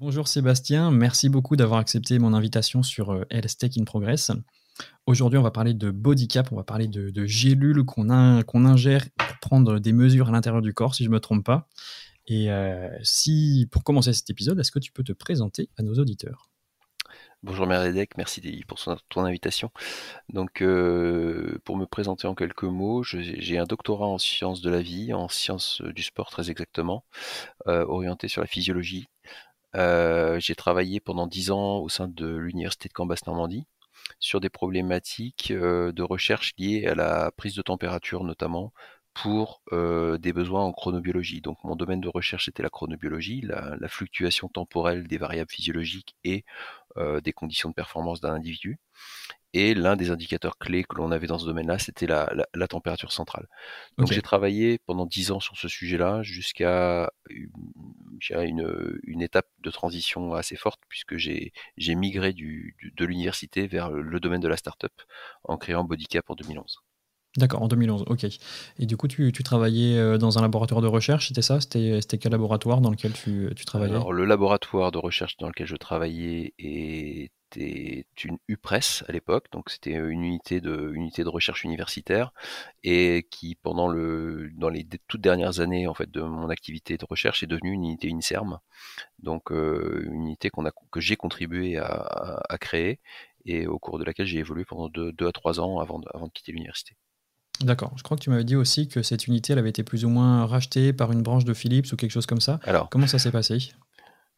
Bonjour Sébastien, merci beaucoup d'avoir accepté mon invitation sur euh, Health Tech in Progress. Aujourd'hui, on va parler de body cap, on va parler de, gélules qu'on ingère pour prendre des mesures à l'intérieur du corps, si je ne me trompe pas. Et euh, si, pour commencer cet épisode, est-ce que tu peux te présenter à nos auditeurs? Bonjour Meredek, merci pour ton invitation. Donc, euh, pour me présenter en quelques mots, j'ai un doctorat en sciences de la vie, en sciences du sport très exactement, orienté sur la physiologie, j'ai travaillé pendant 10 ans au sein de l'université de Cambas-Normandie sur des problématiques euh, de recherche liées à la prise de température notamment pour euh, des besoins en chronobiologie. Donc mon domaine de recherche était la chronobiologie, la, fluctuation temporelle des variables physiologiques et des conditions de performance d'un individu. Et l'un des indicateurs clés que l'on avait dans ce domaine-là, c'était la, température centrale. Donc j'ai travaillé pendant dix ans sur ce sujet-là jusqu'à une, une, étape de transition assez forte puisque j'ai migré du, de l'université vers le domaine de la start-up en créant Bodycap en 2011. D'accord, en 2011, ok. Et du coup, tu, tu, travaillais euh, dans un laboratoire de recherche, c'était ça? C'était quel laboratoire dans lequel tu, tu travaillais? Alors, le laboratoire de recherche dans lequel je travaillais est c'était une UPRES à l'époque, donc c'était une unité de, unité de recherche universitaire et qui pendant le, dans les toutes dernières années en fait de mon activité de recherche est devenue une unité INSERM, donc euh, une unité qu'on a, que j'ai contribué à, créer et au cours de laquelle j'ai évolué pendant deux, à trois ans avant avant de quitter l'université. D'accord. Je crois que tu m'avais dit aussi que cette unité elle avait été plus ou moins rachetée par une branche de Philips ou quelque chose comme ça. Alors, comment ça s'est passé?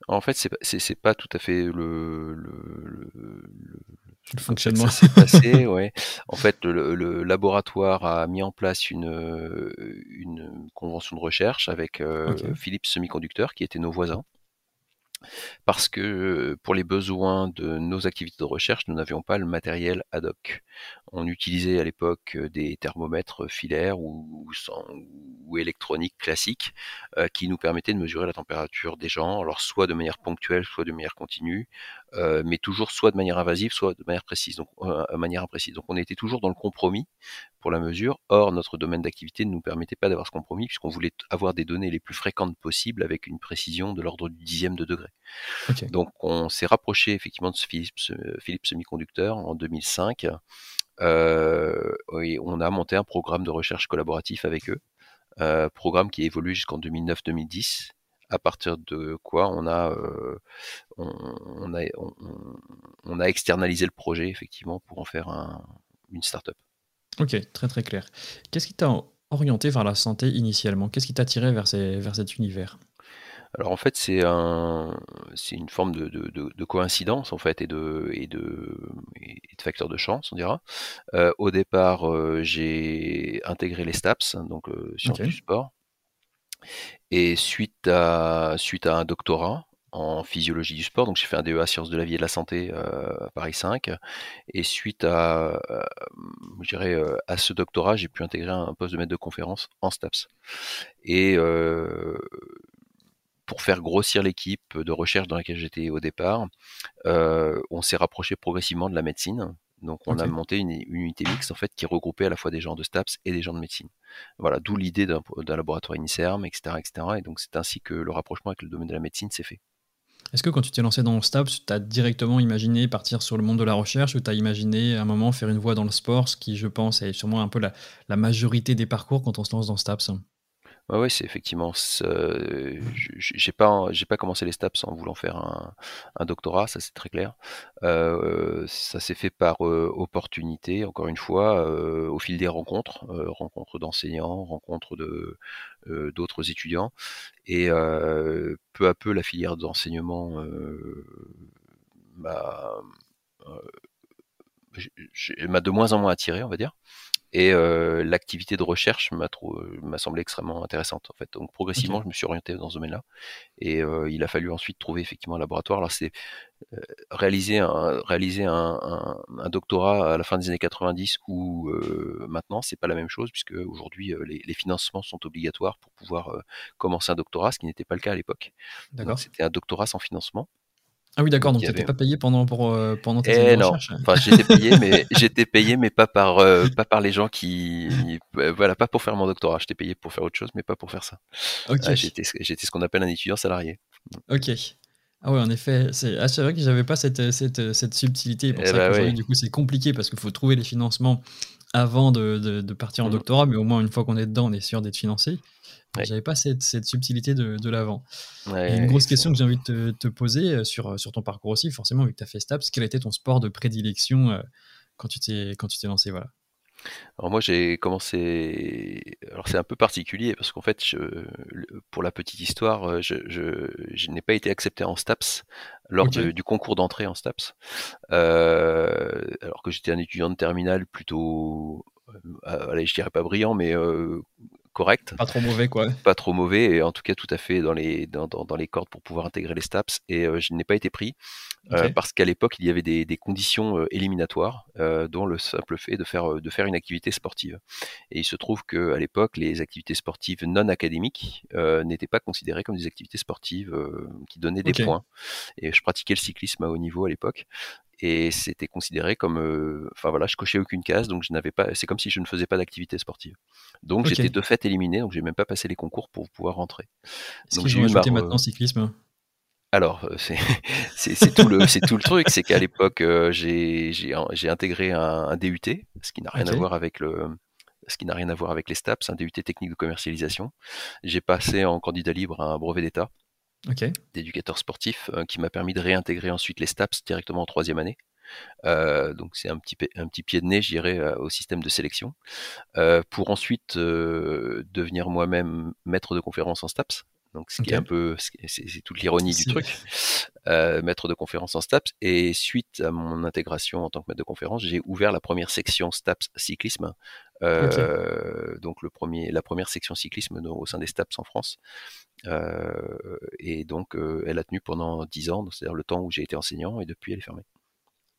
En fait, c'est pas tout à fait le, le, le, fonctionnement. Ça s'est passé, ouais. En fait, le, laboratoire a mis en place une, une convention de recherche avec euh, Philips Semiconducteur, qui étaient nos voisins parce que pour les besoins de nos activités de recherche, nous n'avions pas le matériel ad hoc. On utilisait à l'époque des thermomètres filaires ou, ou, électroniques classiques qui nous permettaient de mesurer la température des gens, alors soit de manière ponctuelle, soit de manière continue, mais toujours soit de manière invasive, soit de manière précise, donc manière imprécise. Donc on était toujours dans le compromis pour la mesure. Or, notre domaine d'activité ne nous permettait pas d'avoir ce compromis puisqu'on voulait avoir des données les plus fréquentes possibles avec une précision de l'ordre du dixième de degré. Donc, on s'est rapproché effectivement de ce Philips, euh, Philips Semiconductor en 2005. Euh, on a monté un programme de recherche collaboratif avec eux, euh, programme qui a évolué jusqu'en 2009-2010 à partir de quoi on a, euh, on, a externalisé le projet effectivement pour en faire un, une start-up. Ok, très très clair. Qu'est-ce qui t'a orienté vers la santé initialement? Qu'est-ce qui t'a tiré vers, vers cet univers? Alors en fait c'est un c'est une forme de, de, coïncidence en fait et de et de, et de facteur de chance on dira. Euh, au départ euh, j'ai intégré les STAPS donc euh, sciences du sport et suite à suite à un doctorat en physiologie du sport. Donc j'ai fait un DEA sciences de la vie et de la santé euh, à Paris 5. Et suite à, euh, euh, à ce doctorat, j'ai pu intégrer un poste de maître de conférence en STAPS. Et pour faire grossir l'équipe de recherche dans laquelle j'étais au départ, on s'est rapproché progressivement de la médecine. Donc on a monté une, unité mixte en fait qui regroupait à la fois des gens de STAPS et des gens de médecine. Voilà, d'où l'idée d'un laboratoire INSERM, etc., etc. Et donc c'est ainsi que le rapprochement avec le domaine de la médecine s'est fait. Est-ce que quand tu t'es lancé dans STAPS, tu as directement imaginé partir sur le monde de la recherche ou tu as imaginé à un moment faire une voie dans le sport, ce qui, je pense, est sûrement un peu la, la majorité des parcours quand on se lance dans STAPS? Ouais, ouais, c'est effectivement. J'ai pas, j'ai pas commencé les STAPS en voulant faire un, un doctorat, ça c'est très clair. Euh, ça s'est fait par euh, opportunité, encore une fois, euh, au fil des rencontres, rencontres d'enseignants, rencontres de d'autres étudiants, et peu à peu la filière d'enseignement m'a m'a de moins en moins attiré, on va dire. Et euh, l'activité de recherche m'a m'a semblé extrêmement intéressante en fait. Donc progressivement, je me suis orienté dans ce domaine-là. Et euh, il a fallu ensuite trouver effectivement un laboratoire. Alors c'est euh, réaliser un réaliser un, un, un, doctorat à la fin des années 90 ou euh, maintenant, c'est pas la même chose puisque aujourd'hui les, les, financements sont obligatoires pour pouvoir commencer un doctorat, ce qui n'était pas le cas à l'époque. D'accord. C'était un doctorat sans financement. Ah oui, d'accord. Donc, tu n'étais pas payé pendant, pour, euh, pendant tes eh non. Enfin, j'étais payé, mais j'étais payé, mais pas par, euh, pas par les gens qui, euh, voilà, pas pour faire mon doctorat. J'étais payé pour faire autre chose, mais pas pour faire ça. J'étais, j'étais ce qu'on appelle un étudiant salarié. Ok. Ah ouais, en effet, c'est ah, vrai que j'avais pas cette, cette, cette subtilité. Pour eh ça bah du coup, c'est compliqué parce qu'il faut trouver les financements avant de, de, partir en mmh. doctorat, mais au moins une fois qu'on est dedans, on est sûr d'être financé. J'avais pas cette, cette, subtilité de, de l'avant. une grosse question que j'ai envie de te, te, poser euh, sur, sur ton parcours aussi, forcément, vu que tu as fait STAPS, quel était ton sport de prédilection euh, quand tu t'es lancé voilà? Alors moi j'ai commencé. Alors c'est un peu particulier parce qu'en fait, je... pour la petite histoire, euh, je, je... n'ai pas été accepté en STAPS lors du concours d'entrée en STAPS, euh, alors que j'étais un étudiant de terminale plutôt, euh, allez, je dirais pas brillant, mais correct. Pas trop mauvais, quoi. Pas trop mauvais, et en tout cas tout à fait dans les, dans, dans, les cordes pour pouvoir intégrer les STAPS. Et euh, je n'ai pas été pris euh, parce qu'à l'époque, il y avait des, des conditions euh, éliminatoires, dont le simple fait de faire, de faire une activité sportive. Et il se trouve qu'à l'époque, les activités sportives non académiques n'étaient pas considérées comme des activités sportives qui donnaient des points. Et je pratiquais le cyclisme à haut niveau à l'époque et c'était considéré comme euh, enfin voilà je cochais aucune case donc je n'avais pas c'est comme si je ne faisais pas d'activité sportive. Donc j'étais de fait éliminé donc j'ai même pas passé les concours pour pouvoir rentrer. Donc j'ai eu maintenant cyclisme? Alors, euh, c'est tout, le, tout le truc, c'est qu'à l'époque, euh, j'ai intégré un, DUT, ce qui n'a rien à voir avec le, ce qui n'a rien à voir avec les STAPS, un DUT technique de commercialisation. J'ai passé en candidat libre un brevet d'État d'éducateur sportif euh, qui m'a permis de réintégrer ensuite les STAPS directement en troisième année. Euh, donc c'est un petit, pied de nez, je dirais, euh, au système de sélection, pour ensuite devenir moi-même maître de conférence en STAPS. Donc ce qui est un peu, c'est toute l'ironie du truc, maître de conférence en STAPS. Et suite à mon intégration en tant que maître de conférence, j'ai ouvert la première section STAPS cyclisme, donc le premier, la première section cyclisme au sein des STAPS en France. Euh, et donc, euh, elle a tenu pendant 10 ans, c'est-à-dire le temps où j'ai été enseignant, et depuis, elle est fermée.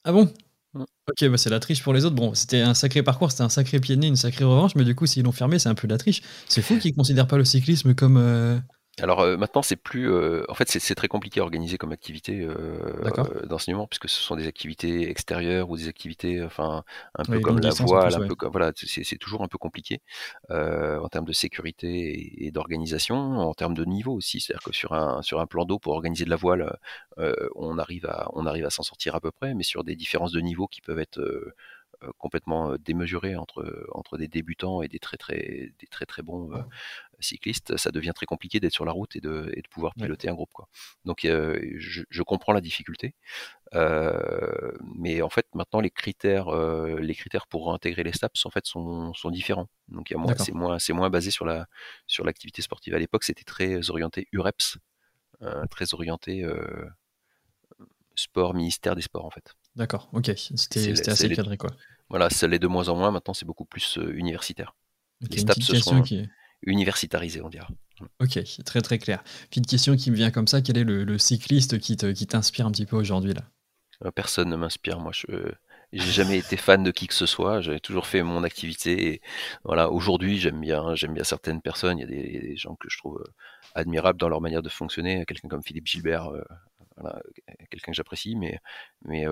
Ah bon? Mmh. Ok, bah c'est la triche pour les autres. Bon, c'était un sacré parcours, c'était un sacré pied de nez, une sacrée revanche, mais du coup, s'ils l'ont fermé, c'est un peu de la triche. C'est fou qu'ils considèrent pas le cyclisme comme, euh, alors euh, maintenant, c'est plus. Euh, en fait, c'est très compliqué à organiser comme activité euh, d'enseignement, puisque ce sont des activités extérieures ou des activités, enfin, un peu comme la voile, un peu comme voilà, c'est toujours un peu compliqué en termes de sécurité et, d'organisation, en termes de niveau aussi. C'est-à-dire que sur un sur un plan d'eau pour organiser de la voile, on arrive à on arrive à s'en sortir à peu près, mais sur des différences de niveau qui peuvent être complètement démesurées entre entre des débutants et des très très des très très bons cycliste, ça devient très compliqué d'être sur la route et de, et de pouvoir piloter un groupe. Quoi. Donc je, je, comprends la difficulté, euh, mais en fait maintenant les critères, euh, les critères pour intégrer les STAPS en fait sont, sont différents. Donc c'est moins, c'est moins basé sur la sur l'activité sportive. À l'époque c'était très orienté UREPS, euh, très orienté sport ministère des sports en fait. D'accord, ok, c'était assez cadré quoi. Voilà, ça l'est de moins en moins. Maintenant c'est beaucoup plus universitaire. les STAPS sont, qui universitarisé, on dira. Ok, très très clair. Puis une question qui me vient comme ça, quel est le, cycliste qui t'inspire un petit peu aujourd'hui là? Euh, Personne ne m'inspire, moi je j'ai jamais été fan de qui que ce soit, j'ai toujours fait mon activité. Et voilà, aujourd'hui j'aime bien, j'aime bien certaines personnes. Il y a des, gens que je trouve euh, admirables dans leur manière de fonctionner. Quelqu'un comme Philippe Gilbert, euh, quelqu'un que j'apprécie, mais mais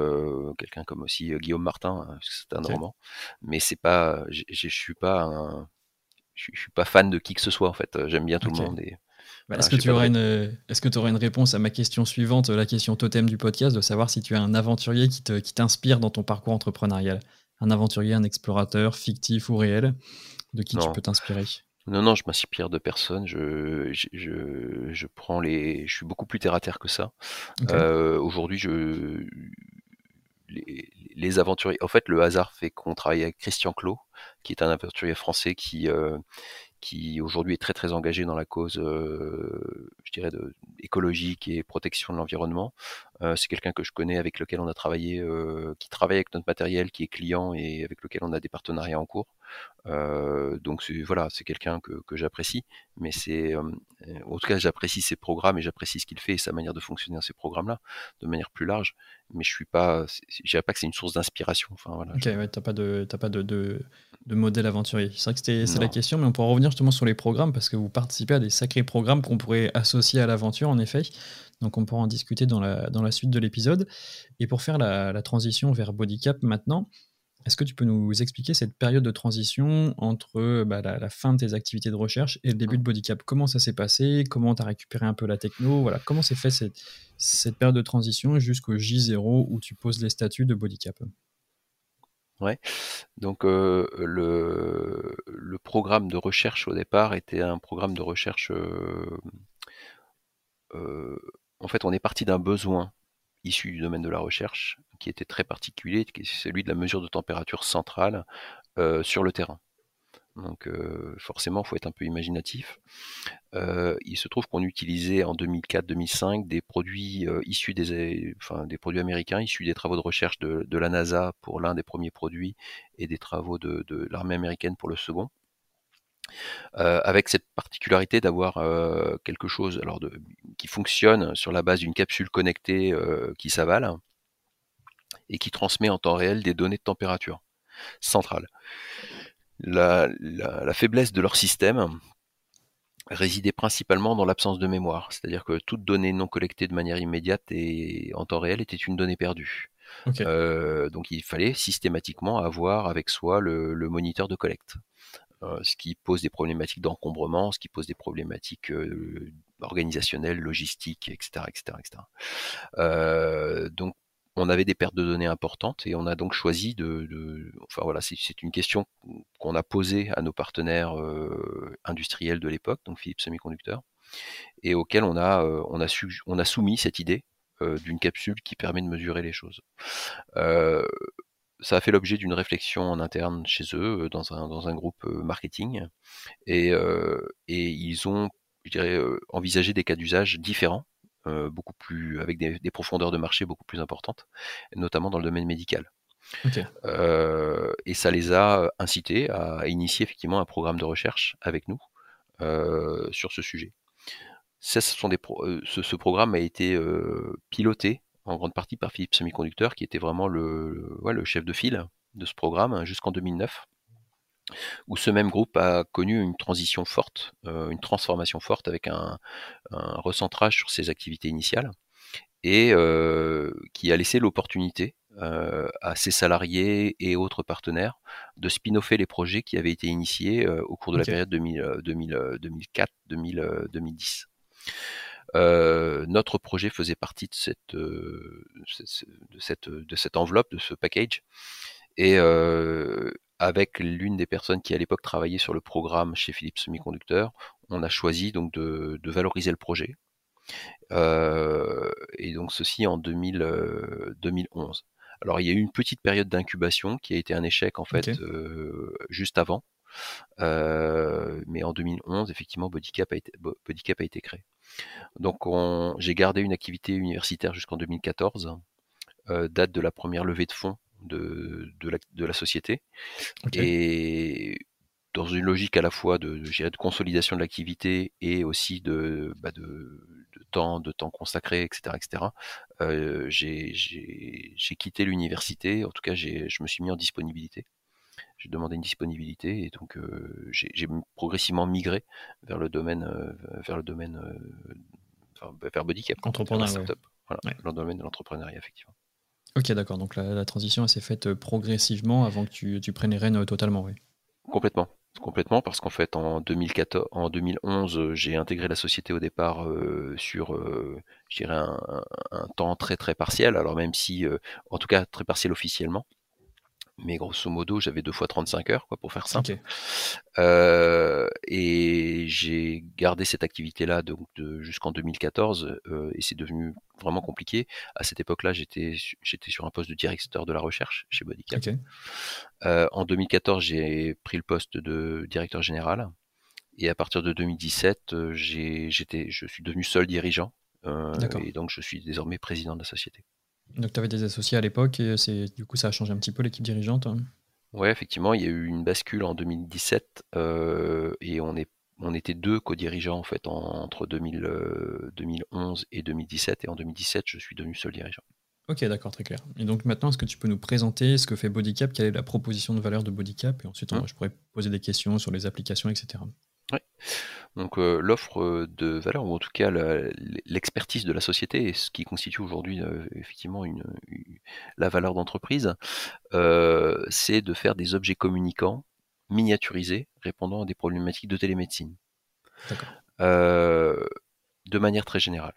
quelqu'un comme aussi Guillaume Martin, hein, c'est un roman. Mais c'est pas, je suis pas un, je, suis pas fan de qui que ce soit en fait. Euh, j'aime bien tout le monde. Bah, est-ce que tu aurais une, est-ce que tu aurais une réponse à ma question suivante, la question totem du podcast, de savoir si tu es un aventurier qui, te, qui t'inspire dans ton parcours entrepreneurial, un aventurier, un explorateur, fictif ou réel, de qui tu peux t'inspirer? Non, non, je m'inspire de personne. Je, je, je, prends les. Je suis beaucoup plus terre à terre que ça. Euh, aujourd'hui, je. Les, les, aventuriers. En fait, le hasard fait qu'on travaille avec Christian Clot, qui est un aventurier français qui, euh, qui aujourd'hui est très très engagé dans la cause, euh, je dirais, de, écologique et protection de l'environnement. Euh, c'est quelqu'un que je connais, avec lequel on a travaillé, qui travaille avec notre matériel, qui est client et avec lequel on a des partenariats en cours. donc voilà, c'est quelqu'un que, que j'apprécie, mais c'est, en tout cas, j'apprécie ses programmes et j'apprécie ce qu'il fait et sa manière de fonctionner dans ces programmes-là, de manière plus large. Mais je suis pas, je dirais pas que c'est une source d'inspiration. Enfin voilà. Ok, ouais, t'as pas de, t'as pas de, de de modèle aventurier C'est vrai que c'est la question, mais on pourra revenir justement sur les programmes parce que vous participez à des sacrés programmes qu'on pourrait associer à l'aventure, en effet. Donc on pourra en discuter dans la, dans la suite de l'épisode. Et pour faire la, transition vers Bodycap maintenant, Est-ce que tu peux nous expliquer cette période de transition entre bah, la, fin de tes activités de recherche et le début de Bodycap Comment ça s'est passé? Comment tu as récupéré un peu la techno? Voilà. Comment s'est fait cette, cette, période de transition jusqu'au J0 où tu poses les statuts de Bodycap Ouais. Donc euh, le, le, programme de recherche au départ était un programme de recherche. Euh, euh, en fait, on est parti d'un besoin issu du domaine de la recherche qui était très particulier, qui est celui de la mesure de température centrale sur le terrain. Donc euh, forcément, il faut être un peu imaginatif. Euh, il se trouve qu'on utilisait en 2004-2005 des produits euh, issus des produits américains, issus des travaux de recherche de, la NASA pour l'un des premiers produits et des travaux de, l'armée américaine pour le second. Avec cette particularité d'avoir quelque chose alors de, qui fonctionne sur la base d'une capsule connectée qui s'avale et qui transmet en temps réel des données de température centrale la, faiblesse de leur système résidait principalement dans l'absence de mémoire, c'est-à-dire que toute donnée non collectée de manière immédiate et en temps réel était une donnée perdue. Euh, donc il fallait systématiquement avoir avec soi le, moniteur de collecte, euh, ce qui pose des problématiques d'encombrement, ce qui pose des problématiques euh, organisationnelles, logistiques, etc., etc., etc. donc on avait des pertes de données importantes et on a donc choisi de, enfin voilà, c'est une question qu'on a posée à nos partenaires euh, industriels de l'époque, donc Philips Semiconductor, et auquel on a, euh, on a, soumis cette idée euh, d'une capsule qui permet de mesurer les choses. Ça a fait l'objet d'une réflexion en interne chez eux, dans un, dans un groupe marketing, et, et ils ont, je dirais, envisagé des cas d'usage différents euh, beaucoup plus avec des, profondeurs de marché beaucoup plus importantes, notamment dans le domaine médical. Euh, et ça les a incités à initier effectivement un programme de recherche avec nous euh, sur ce sujet. Ça, ce, sont des ce, programme a été piloté en grande partie par Philips Semiconducteur, qui était vraiment le, le chef de file de ce programme hein, jusqu'en 2009 où ce même groupe a connu une transition forte, euh, une transformation forte avec un, recentrage sur ses activités initiales et euh, qui a laissé l'opportunité euh, à ses salariés et autres partenaires de spin-offer les projets qui avaient été initiés au cours de la période 2004-2010. Notre projet faisait partie de cette, de cette, de cette enveloppe, de ce package. Et avec l'une des personnes qui à l'époque travaillait sur le programme chez Philips Semiconducteur, on a choisi donc de, valoriser le projet. Euh, et donc ceci en 2011. Euh, Alors il y a eu une petite période d'incubation qui a été un échec en fait euh, juste avant. Mais en 2011, effectivement, Bodycap a été, Bodycap a été créé. Donc j'ai gardé une activité universitaire jusqu'en 2014, date de la première levée de fonds de, de, la, de la société. Et dans une logique à la fois de, de consolidation de l'activité et aussi de, bah de, de, temps, de temps consacré, etc., etc. Euh, j'ai quitté l'université. En tout cas, je me suis mis en disponibilité. J'ai demandé une disponibilité et donc j'ai progressivement migré vers le domaine, vers le domaine, enfin, vers Bodycap, entrepreneuriat, voilà, dans le domaine de l'entrepreneuriat effectivement. Ok, d'accord. Donc la, transition s'est faite progressivement avant que tu, tu prennes les rênes totalement, oui. Complètement. Complètement, parce qu'en fait, en, 2014, en 2011, euh, j'ai intégré la société au départ sur, je dirais, un, un, temps très très partiel. Alors même si, en tout cas, très partiel officiellement mais grosso modo, j'avais deux fois 35 heures, quoi, pour faire simple. Euh, et j'ai gardé cette activité-là jusqu'en 2014, euh, et c'est devenu vraiment compliqué. À cette époque-là, j'étais j'étais sur un poste de directeur de la recherche chez Bodycap. Euh, en 2014, j'ai pris le poste de directeur général, et à partir de 2017, j'étais je suis devenu seul dirigeant, et donc je suis désormais président de la société. Donc tu avais des associés à l'époque et c'est du coup ça a changé un petit peu l'équipe dirigeante. Hein. Ouais, effectivement, il y a eu une bascule en 2017 euh, et on est on était deux co-dirigeants en fait entre 2011 euh, et 2017 et en 2017 je suis devenu seul dirigeant. Ok, d'accord, très clair. Et donc maintenant, est-ce que tu peux nous présenter ce que fait Bodycap, quelle est la proposition de valeur de Bodycap Et ensuite, mmh. je pourrais poser des questions sur les applications, etc. Oui. Donc l'offre de valeur, ou en tout cas l'expertise de la société, et ce qui constitue aujourd'hui effectivement une, la valeur d'entreprise, c'est de faire des objets communicants miniaturisés répondant à des problématiques de télémédecine. de manière très générale.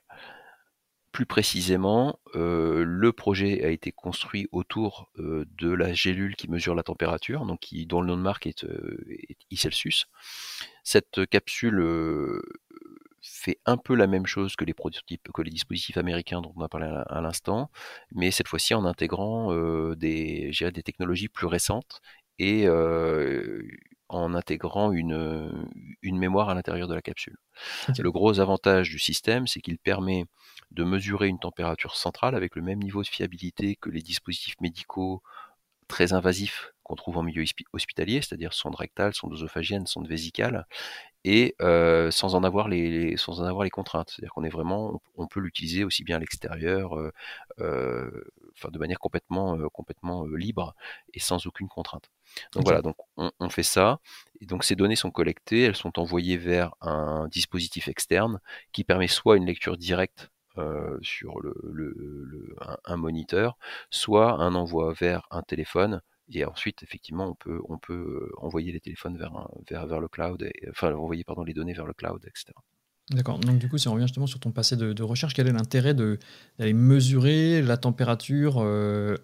Plus précisément, le projet a été construit autour de la gélule qui mesure la température, donc qui, dont le nom de marque est, est Celsius. Cette capsule fait un peu la même chose que les prototypes, que les dispositifs américains dont on a parlé à, l'instant, mais cette fois-ci en intégrant des, des technologies plus récentes et en intégrant une, une mémoire à l'intérieur de la capsule. Le gros avantage du système, c'est qu'il permet de mesurer une température centrale avec le même niveau de fiabilité que les dispositifs médicaux très invasifs qu'on trouve en milieu hospitalier, c'est-à-dire sonde rectale, sonde osophagienne, sonde vésicale, et euh, sans en avoir les, sans en avoir les contraintes. C'est-à-dire qu'on est vraiment, on, peut l'utiliser aussi bien à l'extérieur, euh, euh, enfin de manière complètement, complètement libre et sans aucune contrainte. Donc voilà, donc on, fait ça, et donc ces données sont collectées, elles sont envoyées vers un dispositif externe qui permet soit une lecture directe sur le, un, moniteur, soit un envoi vers un téléphone. Et ensuite, effectivement, on peut, peut envoyer les téléphones vers, le cloud, et, enfin envoyer les données vers le cloud, etc. D'accord. Donc du coup, si on revient justement sur ton passé de, recherche, quel est l'intérêt d'aller mesurer la température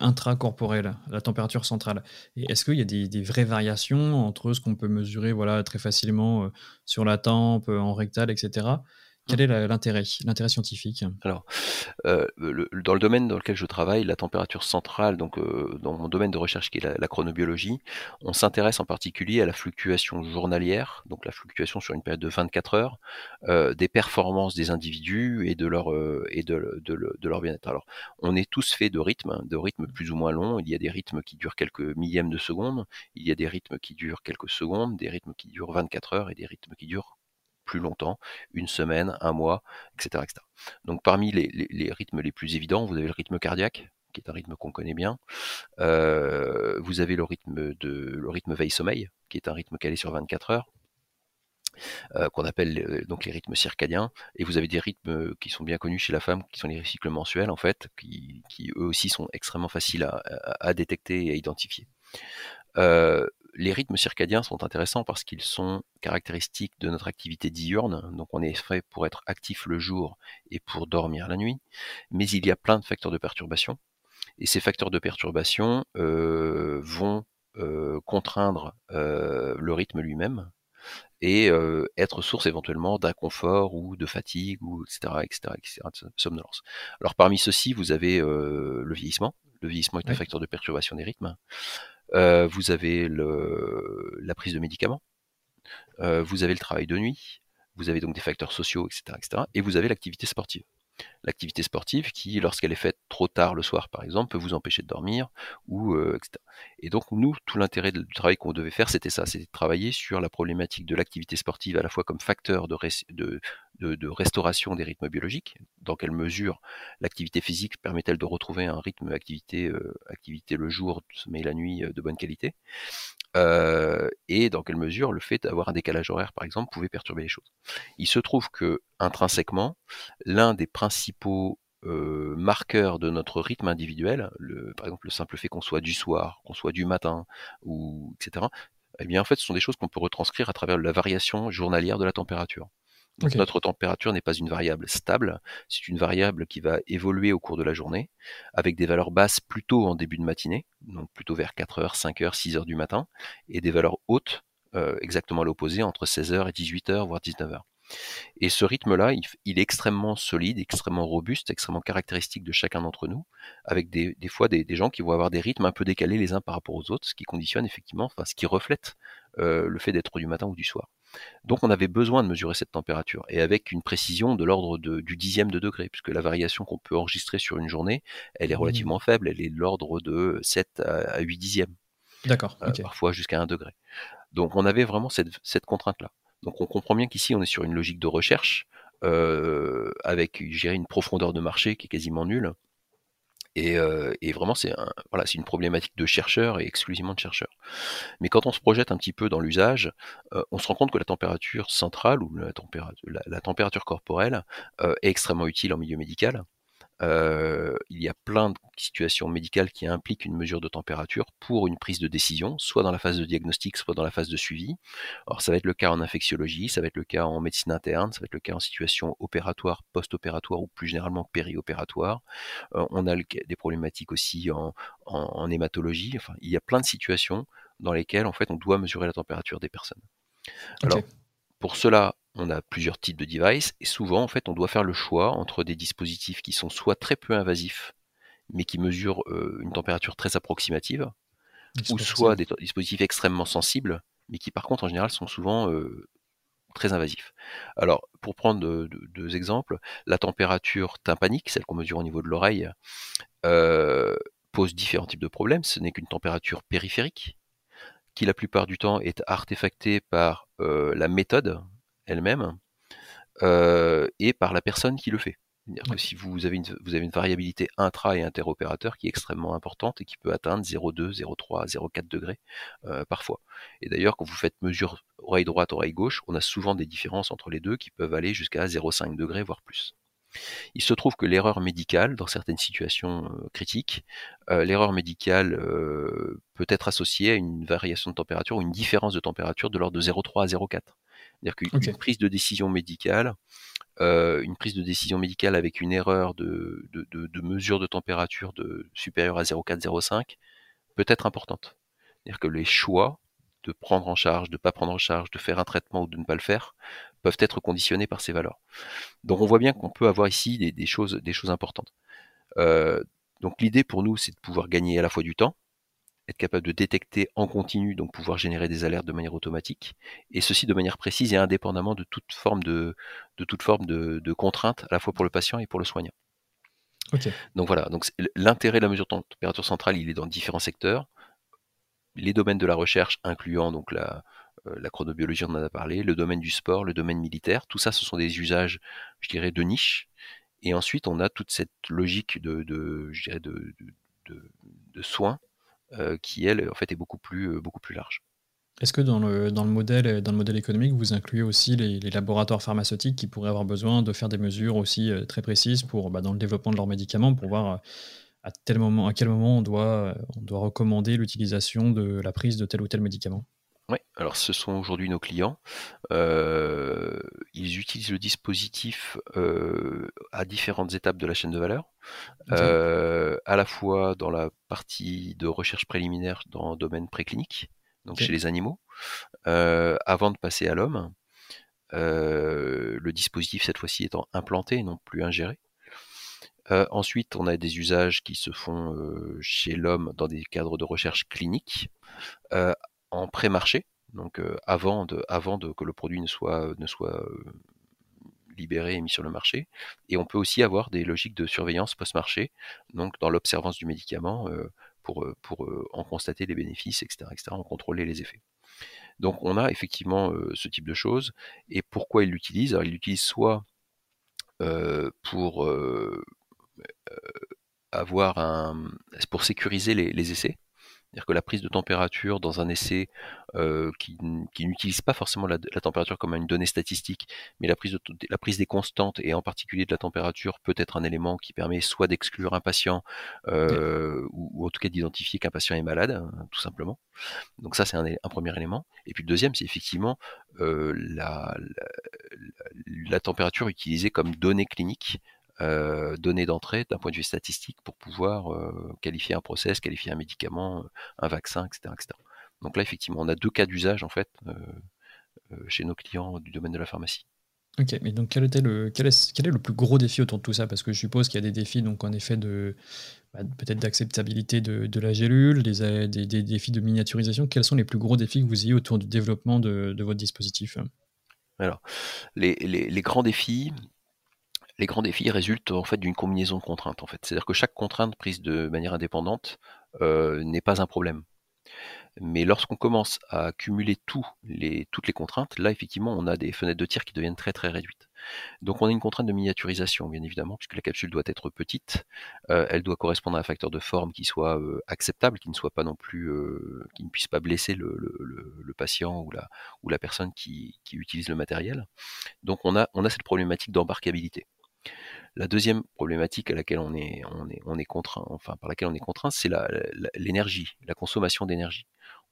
intracorporelle, la température centrale? Est-ce qu'il y a des, des, vraies variations entre ce qu'on peut mesurer voilà, très facilement sur la tempe, en rectal, etc. Quel est l'intérêt, l'intérêt scientifique? Alors, euh, dans le domaine dans lequel je travaille, la température centrale, donc euh, dans mon domaine de recherche qui est la, chronobiologie, on s'intéresse en particulier à la fluctuation journalière, donc la fluctuation sur une période de 24 heures, euh, des performances des individus et de leur et de, leur bien-être. Alors, on est tous faits de rythmes, hein, de rythmes plus ou moins longs. Il y a des rythmes qui durent quelques millièmes de seconde, il y a des rythmes qui durent quelques secondes, des rythmes qui durent 24 heures et des rythmes qui durent plus longtemps, une semaine, un mois, etc. Donc parmi les, rythmes les plus évidents, vous avez le rythme cardiaque, qui est un rythme qu'on connaît bien. Euh, vous avez le rythme de le veille-sommeil, qui est un rythme calé sur 24 heures. Euh, qu'on appelle euh, donc les rythmes circadiens, et vous avez des rythmes qui sont bien connus chez la femme, qui sont les cycles mensuels en fait, qui, eux aussi sont extrêmement faciles à, détecter et à identifier les rythmes circadiens sont intéressants parce qu'ils sont caractéristiques de notre activité diurne. Donc on est fait pour être actif le jour et pour dormir la nuit. Mais il y a plein de facteurs de perturbation. Et ces facteurs de perturbation euh, vont euh, contraindre euh, le rythme lui-même et être source éventuellement d'inconfort ou de fatigue ou etc etc etc de somnolence. Alors parmi ceux-ci vous avez le vieillissement. Le vieillissement est un facteur de perturbation des rythmes. Euh, vous avez la prise de médicaments, euh, vous avez le travail de nuit, vous avez donc des facteurs sociaux, etc., etc. et vous avez l'activité sportive. L'activité sportive qui, lorsqu'elle est faite trop tard le soir, par exemple, peut vous empêcher de dormir, ou euh, etc. Et donc nous, tout l'intérêt du travail qu'on devait faire, c'était ça, c'était de travailler sur la problématique de l'activité sportive à la fois comme facteur de, de, de, restauration des rythmes biologiques, dans quelle mesure l'activité physique permet-elle de retrouver un rythme activité, euh, activité le jour, sommeil la nuit euh, de bonne qualité, euh, et dans quelle mesure le fait d'avoir un décalage horaire, par exemple, pouvait perturber les choses? Il se trouve que intrinsèquement, l'un des principaux marqueurs de notre rythme individuel, par exemple le simple fait qu'on soit du soir, qu'on soit du matin, ou etc. Eh bien en fait, ce sont des choses qu'on peut retranscrire à travers la variation journalière de la température. Notre température n'est pas une variable stable, c'est une variable qui va évoluer au cours de la journée, avec des valeurs basses plutôt en début de matinée, donc plutôt vers 4h, 5h, 6h du matin, et des valeurs hautes, euh, exactement l'opposé, entre 16h et 18h, voire 19h. Et ce rythme-là, il, est extrêmement solide, extrêmement robuste, extrêmement caractéristique de chacun d'entre nous, avec des, fois des, gens qui vont avoir des rythmes un peu décalés les uns par rapport aux autres, ce qui conditionne effectivement, enfin ce qui reflète euh, le fait d'être du matin ou du soir. Donc on avait besoin de mesurer cette température, et avec une précision de l'ordre du dixième de degré, puisque la variation qu'on peut enregistrer sur une journée, elle est mmh. relativement faible, elle est de l'ordre de 7 à 8 dixièmes. D'accord. Euh, parfois jusqu'à 1 degré. Donc on avait vraiment cette, contrainte-là. Donc on comprend bien qu'ici on est sur une logique de recherche, euh, avec une profondeur de marché qui est quasiment nulle, Euh, et, vraiment, c'est voilà, une problématique de chercheurs et exclusivement de chercheurs. Mais quand on se projette un petit peu dans l'usage, euh, on se rend compte que la température centrale ou la température, la, température corporelle euh, est extrêmement utile en milieu médical. Euh, il y a plein de situations médicales qui impliquent une mesure de température pour une prise de décision, soit dans la phase de diagnostic, soit dans la phase de suivi. Alors ça va être le cas en infectiologie, ça va être le cas en médecine interne, ça va être le cas en situation opératoire, post-opératoire ou plus généralement périopératoire. Euh, on a des problématiques aussi en, en, hématologie. Enfin, il y a plein de situations dans lesquelles en fait on doit mesurer la température des personnes. Alors, pour cela, on a plusieurs types de devices et souvent en fait on doit faire le choix entre des dispositifs qui sont soit très peu invasifs mais qui mesurent euh, une température très approximative ou soit des dispositifs extrêmement sensibles mais qui par contre en général sont souvent euh, très invasifs. Alors pour prendre deux, exemples, la température tympanique, celle qu'on mesure au niveau de l'oreille, euh, pose différents types de problèmes. Ce n'est qu'une température périphérique qui la plupart du temps est artefactée par la méthode elle-même euh, et par la personne qui le fait. C'est-à-dire que si vous avez, une, vous avez une variabilité intra- et interopérateur qui est extrêmement importante et qui peut atteindre 0,2, 0,3, 0,4 degrés euh, parfois. Et d'ailleurs, quand vous faites mesure oreille droite, oreille gauche, on a souvent des différences entre les deux qui peuvent aller jusqu'à 0,5 degrés, voire plus. Il se trouve que l'erreur médicale, dans certaines situations euh, critiques, l'erreur médicale peut être associée à une variation de température ou une différence de température de l'ordre de 0,3 à 0,4. C'est-à-dire qu'une prise de décision médicale, euh, une prise de décision médicale avec une erreur de, de, mesure de température de supérieure à 0,4-0,5 peut être importante. C'est-à-dire que les choix de prendre en charge, de ne pas prendre en charge, de faire un traitement ou de ne pas le faire, peuvent être conditionnés par ces valeurs. Donc on voit bien qu'on peut avoir ici des, choses, des choses importantes. Euh, donc l'idée pour nous, c'est de pouvoir gagner à la fois du temps, être capable de détecter en continu, donc pouvoir générer des alertes de manière automatique, et ceci de manière précise et indépendamment de toute forme de, de toute forme de, de contrainte, à la fois pour le patient et pour le soignant. Donc voilà, donc l'intérêt de la mesure de température centrale, il est dans différents secteurs. Les domaines de la recherche, incluant donc la, euh, la chronobiologie, on en a parlé, le domaine du sport, le domaine militaire, tout ça, ce sont des usages, je dirais, de niche. Et ensuite, on a toute cette logique de, de je dirais, de, de, de soins qui elle en fait est beaucoup plus, euh, large. Est-ce que dans le, dans, le modèle, économique, vous incluez aussi les, laboratoires pharmaceutiques qui pourraient avoir besoin de faire des mesures aussi euh, très précises bah, dans le développement de leurs médicaments pour voir à, quel moment on doit recommander l'utilisation de la prise de tel ou tel médicament? Oui, alors ce sont aujourd'hui nos clients. Euh, ils utilisent le dispositif euh, à différentes étapes de la chaîne de valeur, euh, à la fois dans la partie de recherche préliminaire dans le domaine préclinique, donc chez les animaux, avant de passer à l'homme. le dispositif cette fois-ci étant implanté et non plus ingéré. ensuite, on a des usages qui se font chez l'homme dans des cadres de recherche clinique en pré-marché, donc avant, de, avant de, que le produit ne soit, ne soit libéré et mis sur le marché. Et on peut aussi avoir des logiques de surveillance post-marché, donc dans l'observance du médicament, pour, pour en constater les bénéfices, etc., etc., en contrôler les effets. Donc on a effectivement ce type de choses. Et pourquoi il l'utilise? Alors il l'utilise soit pour avoir un, pour sécuriser les essais. C'est-à-dire que la prise de température dans un essai euh, qui, n'utilise pas forcément la, température comme une donnée statistique, mais la prise, de, la prise des constantes et en particulier de la température peut être un élément qui permet soit d'exclure un patient euh, ou, en tout cas d'identifier qu'un patient est malade, hein, tout simplement. Donc ça c'est un, premier élément. Et puis le deuxième c'est effectivement euh, la, la, température utilisée comme donnée clinique euh, données d'entrée d'un point de vue statistique pour pouvoir euh, qualifier un process, qualifier un médicament, euh, un vaccin, etc., Donc là, effectivement, on a deux cas d'usage en fait chez nos clients du domaine de la pharmacie. Ok, mais donc quel, était le, quel, est, quel est le plus gros défi autour de tout ça? Parce que je suppose qu'il y a des défis, donc en effet, de bah, peut-être d'acceptabilité de, la gélule, des, des, défis de miniaturisation. Quels sont les plus gros défis que vous ayez autour du développement de, votre dispositif? Alors, les, les, grands défis, les grands défis résultent en fait d'une combinaison de contraintes. En fait, c'est-à-dire que chaque contrainte prise de manière indépendante euh, n'est pas un problème. Mais lorsqu'on commence à cumuler toutes les contraintes, là effectivement on a des fenêtres de tir qui deviennent très très réduites. Donc on a une contrainte de miniaturisation, bien évidemment, puisque la capsule doit être petite, euh, elle doit correspondre à un facteur de forme qui soit euh, acceptable, qui ne soit pas non plus, puisse pas blesser le, patient ou la, personne qui, utilise le matériel. Donc on a cette problématique d'embarquabilité. La deuxième problématique à laquelle on est, on est, on est contraint, enfin par laquelle on est contraint, c'est l'énergie, la, consommation d'énergie.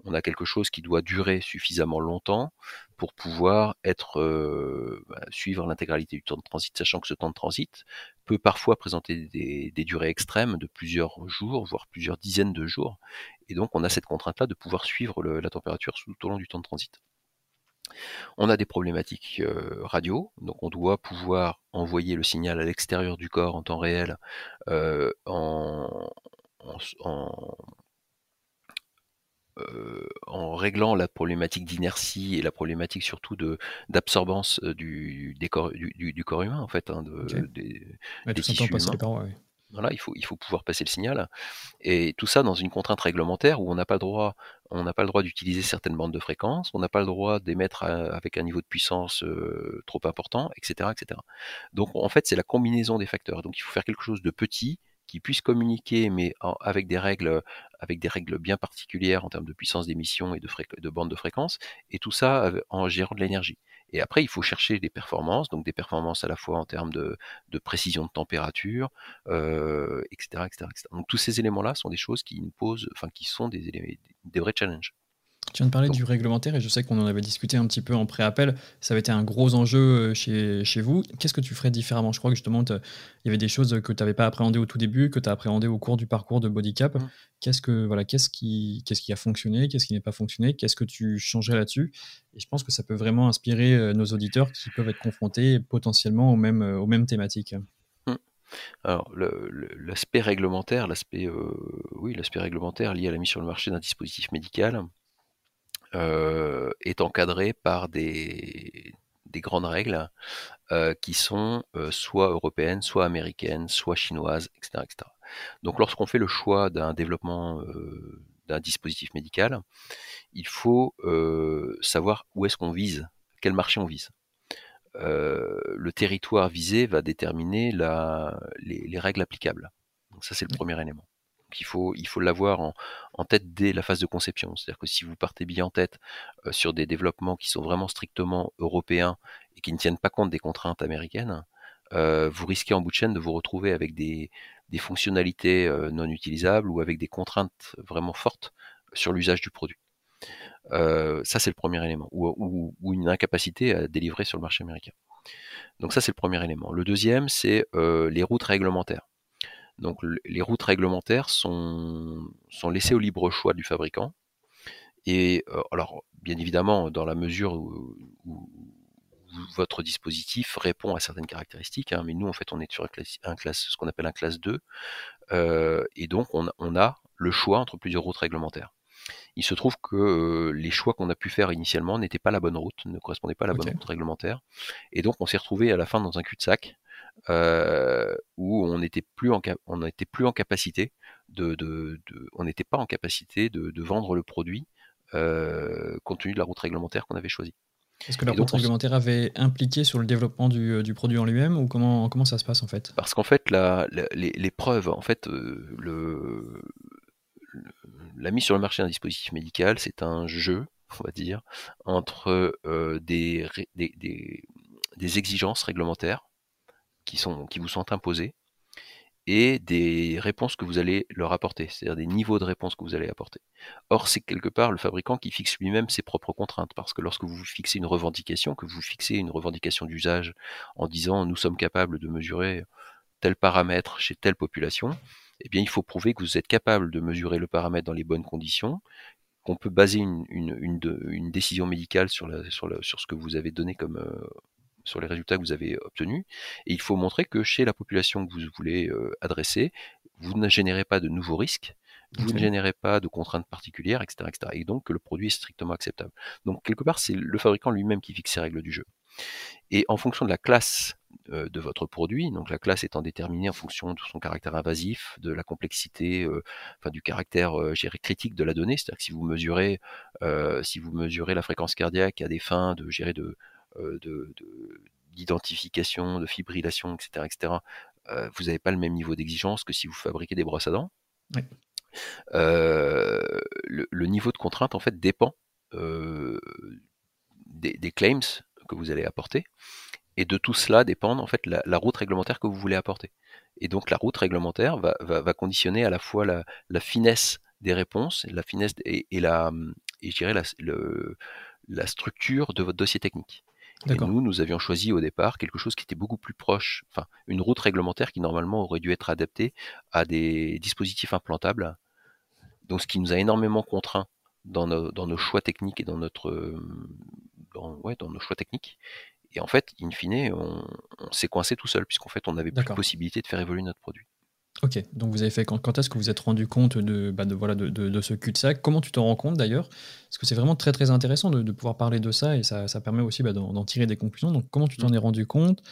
On a quelque chose qui doit durer suffisamment longtemps pour pouvoir euh, bah, suivre l'intégralité du temps de transit, sachant que ce temps de transit peut parfois présenter des, durées extrêmes de plusieurs jours, voire plusieurs dizaines de jours. Et donc on a cette contrainte-là de pouvoir suivre la température tout au long du temps de transit. On a des problématiques euh, radio, donc on doit pouvoir envoyer le signal à l'extérieur du corps en temps réel euh, en, euh, en, réglant la problématique d'inertie et la problématique surtout de d'absorbance du, corps, du, corps humain en fait, hein, des, tissus humains. Voilà, il faut, il faut pouvoir passer le signal. Et tout ça dans une contrainte réglementaire où on n'a pas le droit, d'utiliser certaines bandes de fréquences, on n'a pas le droit d'émettre avec un niveau de puissance trop important, etc., etc. Donc en fait, c'est la combinaison des facteurs. Donc il faut faire quelque chose de petit qui puisse communiquer, mais avec des règles, avec des règles bien particulières en termes de puissance d'émission et de, de bandes de fréquences, et tout ça en gérant de l'énergie. Et après, il faut chercher des performances, donc des performances à la fois en termes de, précision de température, etc., etc., Donc tous ces éléments-là sont des choses qui nous posent, enfin qui sont des, des vrais challenges. Tu viens de parler du réglementaire et je sais qu'on en avait discuté un petit peu en pré-appel. Ça avait été un gros enjeu euh, chez, chez vous. Qu'est-ce que tu ferais différemment? Je crois que justement, il y avait des choses que tu n'avais pas appréhendées au tout début, que tu as appréhendées au cours du parcours de Bodycap. Mmh. Qu'est-ce, que, voilà, qu'est-ce, qui, qu'est-ce qui a fonctionné Qu'est-ce qui n'a pas fonctionné? Qu'est-ce que tu changerais là-dessus? Et je pense que ça peut vraiment inspirer euh, nos auditeurs qui peuvent être confrontés potentiellement aux mêmes, euh, aux mêmes thématiques. Mmh. Alors, l'aspect réglementaire, l'aspect, oui, l'aspect réglementaire lié à la mise sur le marché d'un dispositif médical, euh, est encadré par des, grandes règles euh, qui sont euh, soit européennes, soit américaines, soit chinoises, etc. Donc lorsqu'on fait le choix d'un développement d'un dispositif médical, il faut savoir où est-ce qu'on vise, quel marché on vise. le territoire visé va déterminer les, les, règles applicables. Donc ça c'est le premier élément il faut il faut l'avoir en, tête dès la phase de conception. C'est-à-dire que si vous partez bien en tête euh, sur des développements qui sont vraiment strictement européens et qui ne tiennent pas compte des contraintes américaines, euh, vous risquez en bout de chaîne de vous retrouver avec des, fonctionnalités euh, non utilisables ou avec des contraintes vraiment fortes sur l'usage du produit. ça, c'est le premier élément, ou, une incapacité à délivrer sur le marché américain. Donc ça, c'est le premier élément. Le deuxième, c'est les routes réglementaires. Donc les routes réglementaires sont, sont laissées au libre choix du fabricant. Et euh, alors, bien évidemment, dans la mesure où, votre dispositif répond à certaines caractéristiques, hein, mais nous, en fait, on est sur un classe, ce qu'on appelle un classe 2, euh, et donc on, a le choix entre plusieurs routes réglementaires. Il se trouve que euh, les choix qu'on a pu faire initialement n'étaient pas la bonne route, ne correspondaient pas à la bonne route réglementaire, et donc on s'est retrouvé à la fin dans un cul-de-sac où on n'était plus en on n'était plus en capacité de, de, on n'était pas en capacité de, de, vendre le produit euh, compte tenu de la route réglementaire qu'on avait choiie. Est-ce que la route réglementaire avait impliqué sur le développement du, euh, du produit en lui-même ou comment, comment ça se passe en fait? Parce qu'en fait, la, les, les, preuves, en fait, euh, le, la mise sur le marché d'un dispositif médical, c'est un jeu, on va dire, entre euh, des, des, des, des, exigences réglementaires qui, sont, qui vous sont imposées et des réponses que vous allez leur apporter, c'est-à-dire des niveaux de réponse que vous allez apporter. Or, c'est quelque part le fabricant qui fixe lui-même ses propres contraintes, parce que lorsque vous fixez une revendication, que vous fixez une revendication d'usage en disant nous sommes capables de mesurer tel paramètre chez telle population, eh bien il faut prouver que vous êtes capable de mesurer le paramètre dans les bonnes conditions, qu'on peut baser une, décision médicale sur, ce que vous avez donné comme, euh, sur les résultats que vous avez obtenus. Et il faut montrer que chez la population que vous voulez euh, adresser, vous ne générez pas de nouveaux risques, vous ne générez pas de contraintes particulières, etc., etc. Et donc que le produit est strictement acceptable. Donc quelque part, c'est le fabricant lui-même qui fixe ses règles du jeu. Et en fonction de la classe euh, de votre produit, donc la classe étant déterminée en fonction de son caractère invasif, de la complexité, euh, enfin du caractère critique de la donnée, c'est-à-dire que si vous mesurez, si vous mesurez la fréquence cardiaque à des fins de gérer de d'identification, de, fibrillation, etc., etc., vous n'avez pas le même niveau d'exigence que si vous fabriquez des brosses à dents. le, niveau de contrainte en fait dépend des, claims que vous allez apporter et de tout cela dépend en fait la, route réglementaire que vous voulez apporter. Et donc la route réglementaire va, va, conditionner à la fois la, la, finesse des réponses, la finesse et, la, et je dirais la, le, la structure de votre dossier technique. Et nous, nous avions choisi au départ quelque chose qui était beaucoup plus proche, enfin une route réglementaire qui normalement aurait dû être adaptée à des dispositifs implantables. Donc ce qui nous a énormément contraint dans nos, dans nos choix techniques et dans notre dans, ouais, dans nos choix techniques. Et en fait, in fine, on, s'est coincé tout seul, puisqu'en fait, on n'avait plus de possibilité de faire évoluer notre produit. Ok, donc vous avez fait quand, quand est-ce que vous êtes rendu compte de, bah de voilà, de, de, ce cul-de-sac? Comment tu t'en rends compte d'ailleurs? Parce que c'est vraiment très très intéressant de, pouvoir parler de ça et ça, ça permet aussi bah, d'en tirer des conclusions. Donc comment tu t'en mmh. es rendu compte?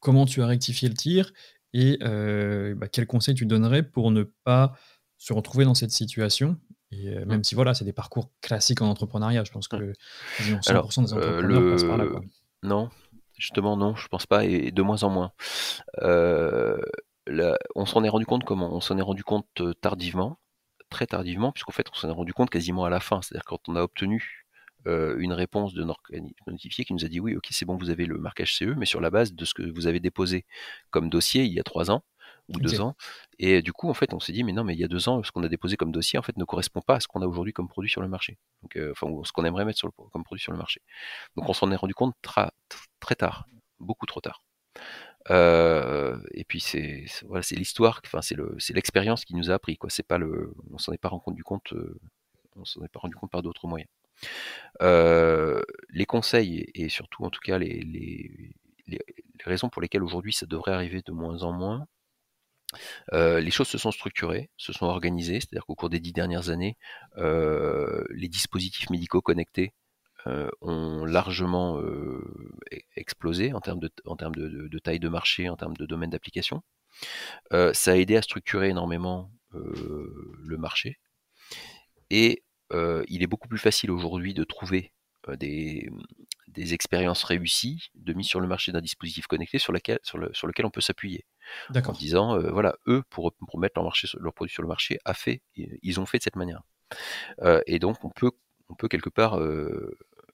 Comment tu as rectifié le tir? Et euh, bah, quels conseils tu donnerais pour ne pas se retrouver dans cette situation? Et euh, même mmh. si voilà, c'est des parcours classiques en entrepreneuriat, je pense que 100% des entrepreneurs euh, passent par là. Non, justement non, je pense pas, et de moins en moins. Euh, on s'en est rendu compte comment? On s'en est rendu compte euh, tardivement, très tardivement, puisqu'en fait on s'en est rendu compte quasiment à la fin, c'est-à-dire quand on a obtenu euh, une réponse de notre notifié qui nous a dit oui, ok, c'est bon, vous avez le marquage CE, mais sur la base de ce que vous avez déposé comme dossier il y a trois ans ou deux ans. Et du coup, en fait, on s'est dit, mais non, mais il y a deux ans, ce qu'on a déposé comme dossier, en fait, ne correspond pas à ce qu'on a aujourd'hui comme produit sur le marché. Donc, enfin, ce qu'on aimerait mettre sur le, comme produit sur le marché. Donc, on s'en est rendu compte très tard, beaucoup trop tard. Euh, et puis c'est l'histoire, enfin c'est le c'est l'expérience qui nous a appris quoi. C'est pas le, on s'en est pas rendu compte, euh, on s'en est pas rendu compte par d'autres moyens. Euh, les conseils et, surtout en tout cas les, les, raisons pour lesquelles aujourd'hui ça devrait arriver de moins en moins. les choses se sont structurées, se sont organisées, c'est-à-dire qu'au cours des dix dernières années, les dispositifs médicaux connectés euh, ont largement euh, e-, explosé en termes, de, en termes de, taille de marché, en termes de domaine d'application. Euh, ça a aidé à structurer énormément le marché. Et il est beaucoup plus facile aujourd'hui de trouver des, des, expériences réussies de mise sur le marché d'un dispositif connecté sur, lequel, sur, le, sur lequel on peut s'appuyer. En disant, voilà, eux, pour, pour mettre leur, marché, leur produit sur le marché, a fait, ils ont fait de cette manière. et donc, on peut, on peut quelque part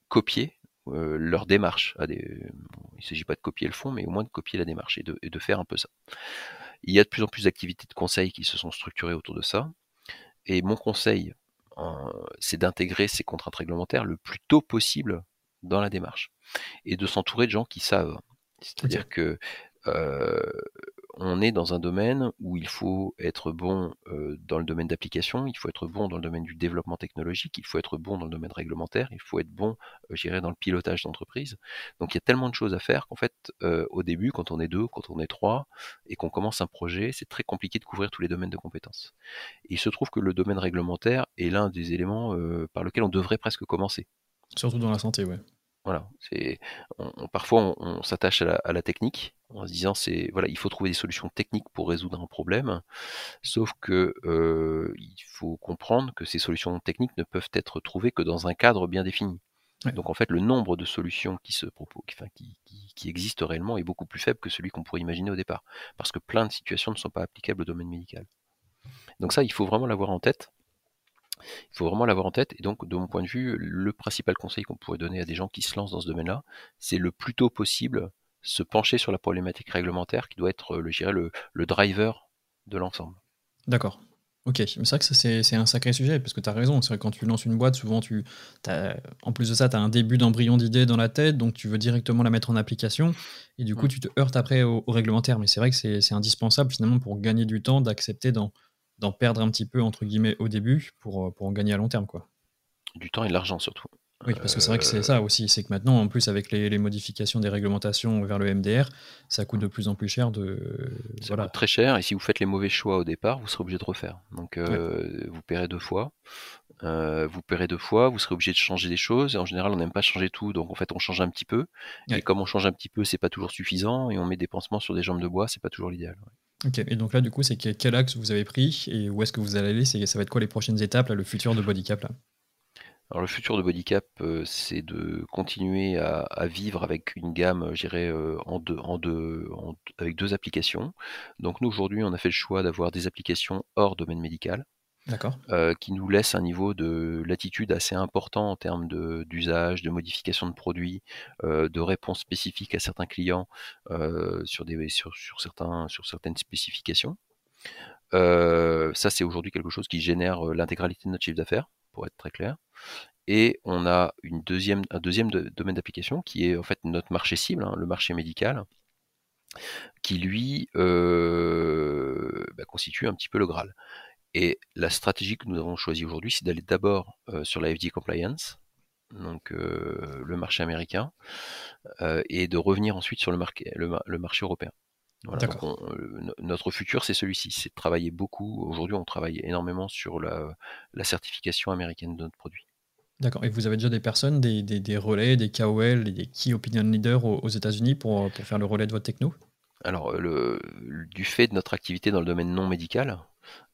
copier euh, leur démarche. il ne s'agit pas de copier le fond, mais au moins de copier la démarche et de, faire un peu ça. Il y a de plus en plus d'activités de conseil qui se sont structurées autour de ça. Et mon conseil, c'est d'intégrer ces contraintes réglementaires le plus tôt possible dans la démarche et de s'entourer de gens qui savent. C'est-à-dire que euh, on est dans un domaine où il faut être bon euh, dans le domaine d'application, il faut être bon dans le domaine du développement technologique, il faut être bon dans le domaine réglementaire, il faut être bon, euh, dans le pilotage d'entreprise. Donc il y a tellement de choses à faire qu'en fait, euh, au début, quand on est deux, quand on est trois, et qu'on commence un projet, c'est très compliqué de couvrir tous les domaines de compétences. il se trouve que le domaine réglementaire est l'un des éléments par lequel on devrait presque commencer. Surtout dans la santé, ouais. Voilà, c'est parfois on, s'attache à, la, technique en se disant c'est voilà il faut trouver des solutions techniques pour résoudre un problème, sauf que euh, il faut comprendre que ces solutions techniques ne peuvent être trouvées que dans un cadre bien défini. Donc en fait le nombre de solutions qui se proposent, qui, existent réellement est beaucoup plus faible que celui qu'on pourrait imaginer au départ, parce que plein de situations ne sont pas applicables au domaine médical. Donc ça il faut vraiment l'avoir en tête. Il faut vraiment l'avoir en tête. Et donc, de mon point de vue, le principal conseil qu'on pourrait donner à des gens qui se lancent dans ce domaine-là, c'est le plus tôt possible se pencher sur la problématique réglementaire qui doit être, le, le, le driver de l'ensemble. D'accord. Ok, c'est vrai que c'est un sacré sujet, parce que tu as raison, c'est vrai que quand tu lances une boîte, souvent tu as, en plus de ça, tu as un début d'embryon d'idée dans la tête, donc tu veux directement la mettre en application, et du coup tu te heurtes après au, au réglementaire, mais c'est vrai que c'est indispensable finalement pour gagner du temps d'accepter dans, d'en perdre un petit peu, entre guillemets, au début pour, euh, pour en gagner à long terme. quoi. Du temps et de l'argent surtout. Oui, parce que c'est vrai que c'est ça aussi, c'est que maintenant, en plus, avec les, modifications des réglementations vers le MDR, ça coûte de plus en plus cher de. Ça voilà. coûte très cher, et si vous faites les mauvais choix au départ, vous serez obligé de refaire. Donc, euh, vous paierez deux fois. Euh, vous paierez deux fois, vous serez obligé de changer des choses. Et en général, on n'aime pas changer tout, donc en fait, on change un petit peu. Et comme on change un petit peu, c'est pas toujours suffisant, et on met des pansements sur des jambes de bois, c'est pas toujours l'idéal. Ok, et donc là, du coup, c'est quel axe vous avez pris et où est-ce que vous allez aller? Ça va être quoi les prochaines étapes, là, le futur de Bodycap là? Alors le futur de Bodycap, c'est de continuer à, vivre avec une gamme, je dirais, deux, en deux, avec deux applications. Donc nous aujourd'hui, on a fait le choix d'avoir des applications hors domaine médical. Qui nous laissent un niveau de latitude assez important en termes d'usage, de, modification de produits, de réponses spécifiques à certains clients sur, des, sur, certains, sur certaines spécifications. ça, c'est aujourd'hui quelque chose qui génère l'intégralité de notre chiffre d'affaires, pour être très clair. Et on a une deuxième, un deuxième domaine d'application qui est en fait notre marché cible, hein, le marché médical, qui lui bah, constitue un petit peu le Graal. Et la stratégie que nous avons choisie aujourd'hui, c'est d'aller d'abord sur la FDA Compliance, donc le marché américain, et de revenir ensuite sur le, le, marché européen. notre futur, c'est celui-ci, c'est de travailler beaucoup. Aujourd'hui, on travaille énormément sur la, certification américaine de notre produit. D'accord. Et vous avez déjà des personnes, des, relais, des KOL, des Key Opinion Leaders aux, États-Unis pour, pour, faire le relais de votre techno? Alors, le, du fait de notre activité dans le domaine non médical, euh,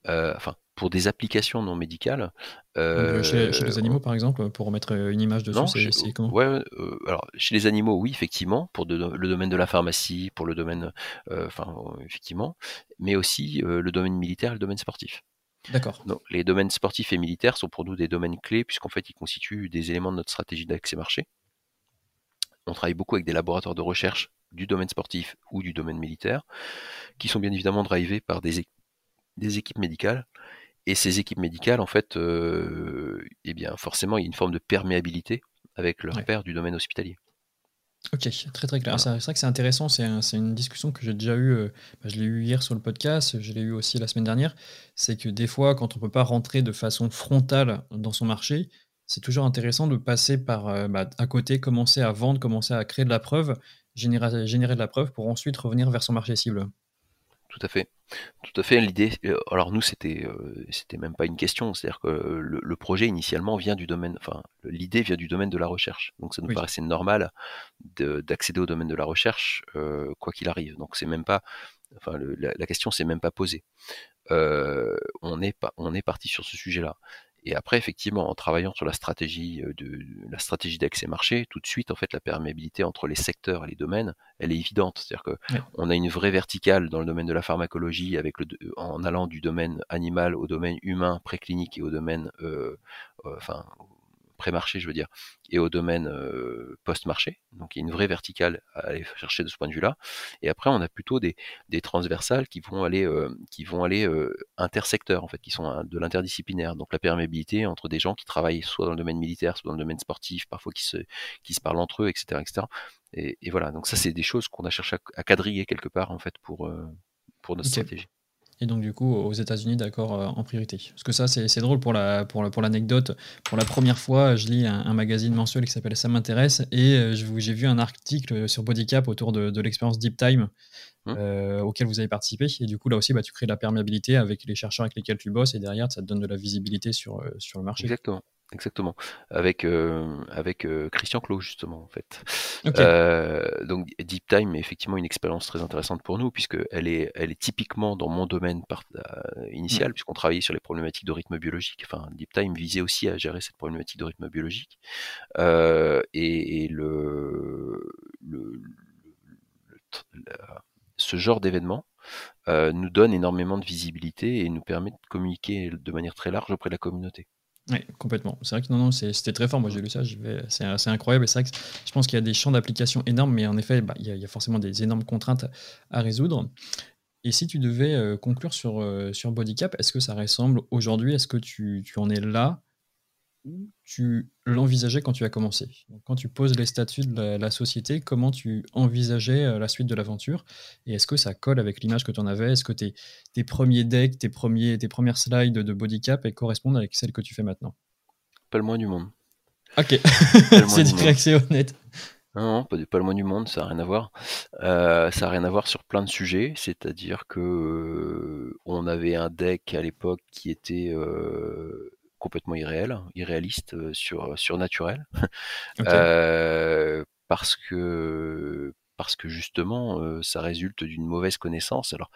enfin pour des applications non médicales. Euh, chez, les animaux, par exemple, pour mettre une image dessus, c'est comment? ouais, euh, alors chez les animaux, oui, effectivement, pour le domaine de la pharmacie, pour le domaine, enfin, effectivement, mais aussi le domaine militaire et le domaine sportif. D'accord. Donc, les domaines sportifs et militaires sont pour nous des domaines clés, puisqu'en fait, ils constituent des éléments de notre stratégie d'accès marché. On travaille beaucoup avec des laboratoires de recherche du domaine sportif ou du domaine militaire, qui sont bien évidemment drivés par des, des équipes médicales. Et ces équipes médicales, en fait, euh, eh bien, forcément, il y a une forme de perméabilité avec leur père du domaine hospitalier. Ok, très très clair. C'est vrai que c'est intéressant, c'est une discussion que j'ai déjà eue, euh, bah, je l'ai eu hier sur le podcast, je l'ai eu aussi la semaine dernière, c'est que des fois, quand on ne peut pas rentrer de façon frontale dans son marché, c'est toujours intéressant de passer par euh, bah, à côté, commencer à vendre, commencer à créer de la preuve, générer, générer de la preuve pour ensuite revenir vers son marché cible tout à fait. Tout à fait. L'idée, euh, alors nous, c'était, euh, c'était même pas une question. C'est-à-dire que le, projet initialement vient du domaine, enfin, l'idée vient du domaine de la recherche. Donc ça nous paraissait normal d'accéder au domaine de la recherche, euh, quoi qu'il arrive. Donc c'est même pas, enfin, la, la, question s'est même pas posée. on est pas, on est parti sur ce sujet-là. Et après, effectivement, en travaillant sur la stratégie euh, de la stratégie d'accès marché, tout de suite, en fait, la perméabilité entre les secteurs et les domaines, elle est évidente. C'est-à-dire que on a une vraie verticale dans le domaine de la pharmacologie, avec le, en allant du domaine animal au domaine humain, préclinique et au domaine, euh, euh enfin, pré-marché, je veux dire, et au domaine euh, post-marché. Donc il y a une vraie verticale à aller chercher de ce point de vue-là. Et après, on a plutôt des, des transversales qui vont aller, euh, qui vont aller euh, intersecteurs, en fait, qui sont de l'interdisciplinaire. Donc la perméabilité entre des gens qui travaillent soit dans le domaine militaire, soit dans le domaine sportif, parfois qui se, qui se parlent entre eux, etc. etc. Et, et voilà, donc ça, c'est des choses qu'on a cherché à, quadriller quelque part, en fait, pour, pour notre stratégie. Et donc, du coup, aux États-Unis, d'accord, euh, en priorité. Parce que ça, c'est drôle pour l'anecdote. La, pour, pour, l'anecdote pour la première fois, je lis un, magazine mensuel qui s'appelle Ça m'intéresse et euh, j'ai vu un article sur Bodycap autour de, de l'expérience Deep Time mmh. euh, auquel vous avez participé. Et du coup, là aussi, bah, tu crées de la perméabilité avec les chercheurs avec lesquels tu bosses et derrière, ça te donne de la visibilité sur, sur le marché. Exactement. Exactement, avec euh, avec euh, Christian Clot justement en fait. Euh, donc Deep Time est effectivement une expérience très intéressante pour nous puisque elle est elle est typiquement dans mon domaine initial puisqu'on travaillait sur les problématiques de rythme biologique. Enfin Deep Time visait aussi à gérer cette problématique de rythme biologique et, le, le, ce genre d'événement nous donne énormément de visibilité et nous permet de communiquer de manière très large auprès de la communauté. Oui, complètement. C'est vrai que non, non, c'était très fort. Moi, j'ai lu ça, c'est incroyable. C'est vrai que je pense qu'il y a des champs d'application énormes, mais en effet, bah, il, y a, forcément des énormes contraintes à résoudre. Et si tu devais euh, conclure sur, euh, sur Bodycap, est-ce que ça ressemble aujourd'hui? Est-ce que tu, tu, en es là? Tu l'envisageais quand tu as commencé? Quand tu poses les statuts de la, société, comment tu envisageais euh, la suite de l'aventure? Et est-ce que ça colle avec l'image que tu en avais? Est-ce que tes, tes, premiers decks, tes, premiers, tes premières slides de bodycap correspondent avec celles que tu fais maintenant? Pas le moins du monde. Ok, c'est direct, c'est honnête. Non, pas, pas, le moins du monde, ça n'a rien à voir. Euh, ça n'a rien à voir sur plein de sujets, c'est-à-dire que euh, on avait un deck à l'époque qui était complètement irréel, irréaliste, euh, sur, euh, surnaturel. Euh, parce que parce que justement ça résulte d'une mauvaise connaissance. Alors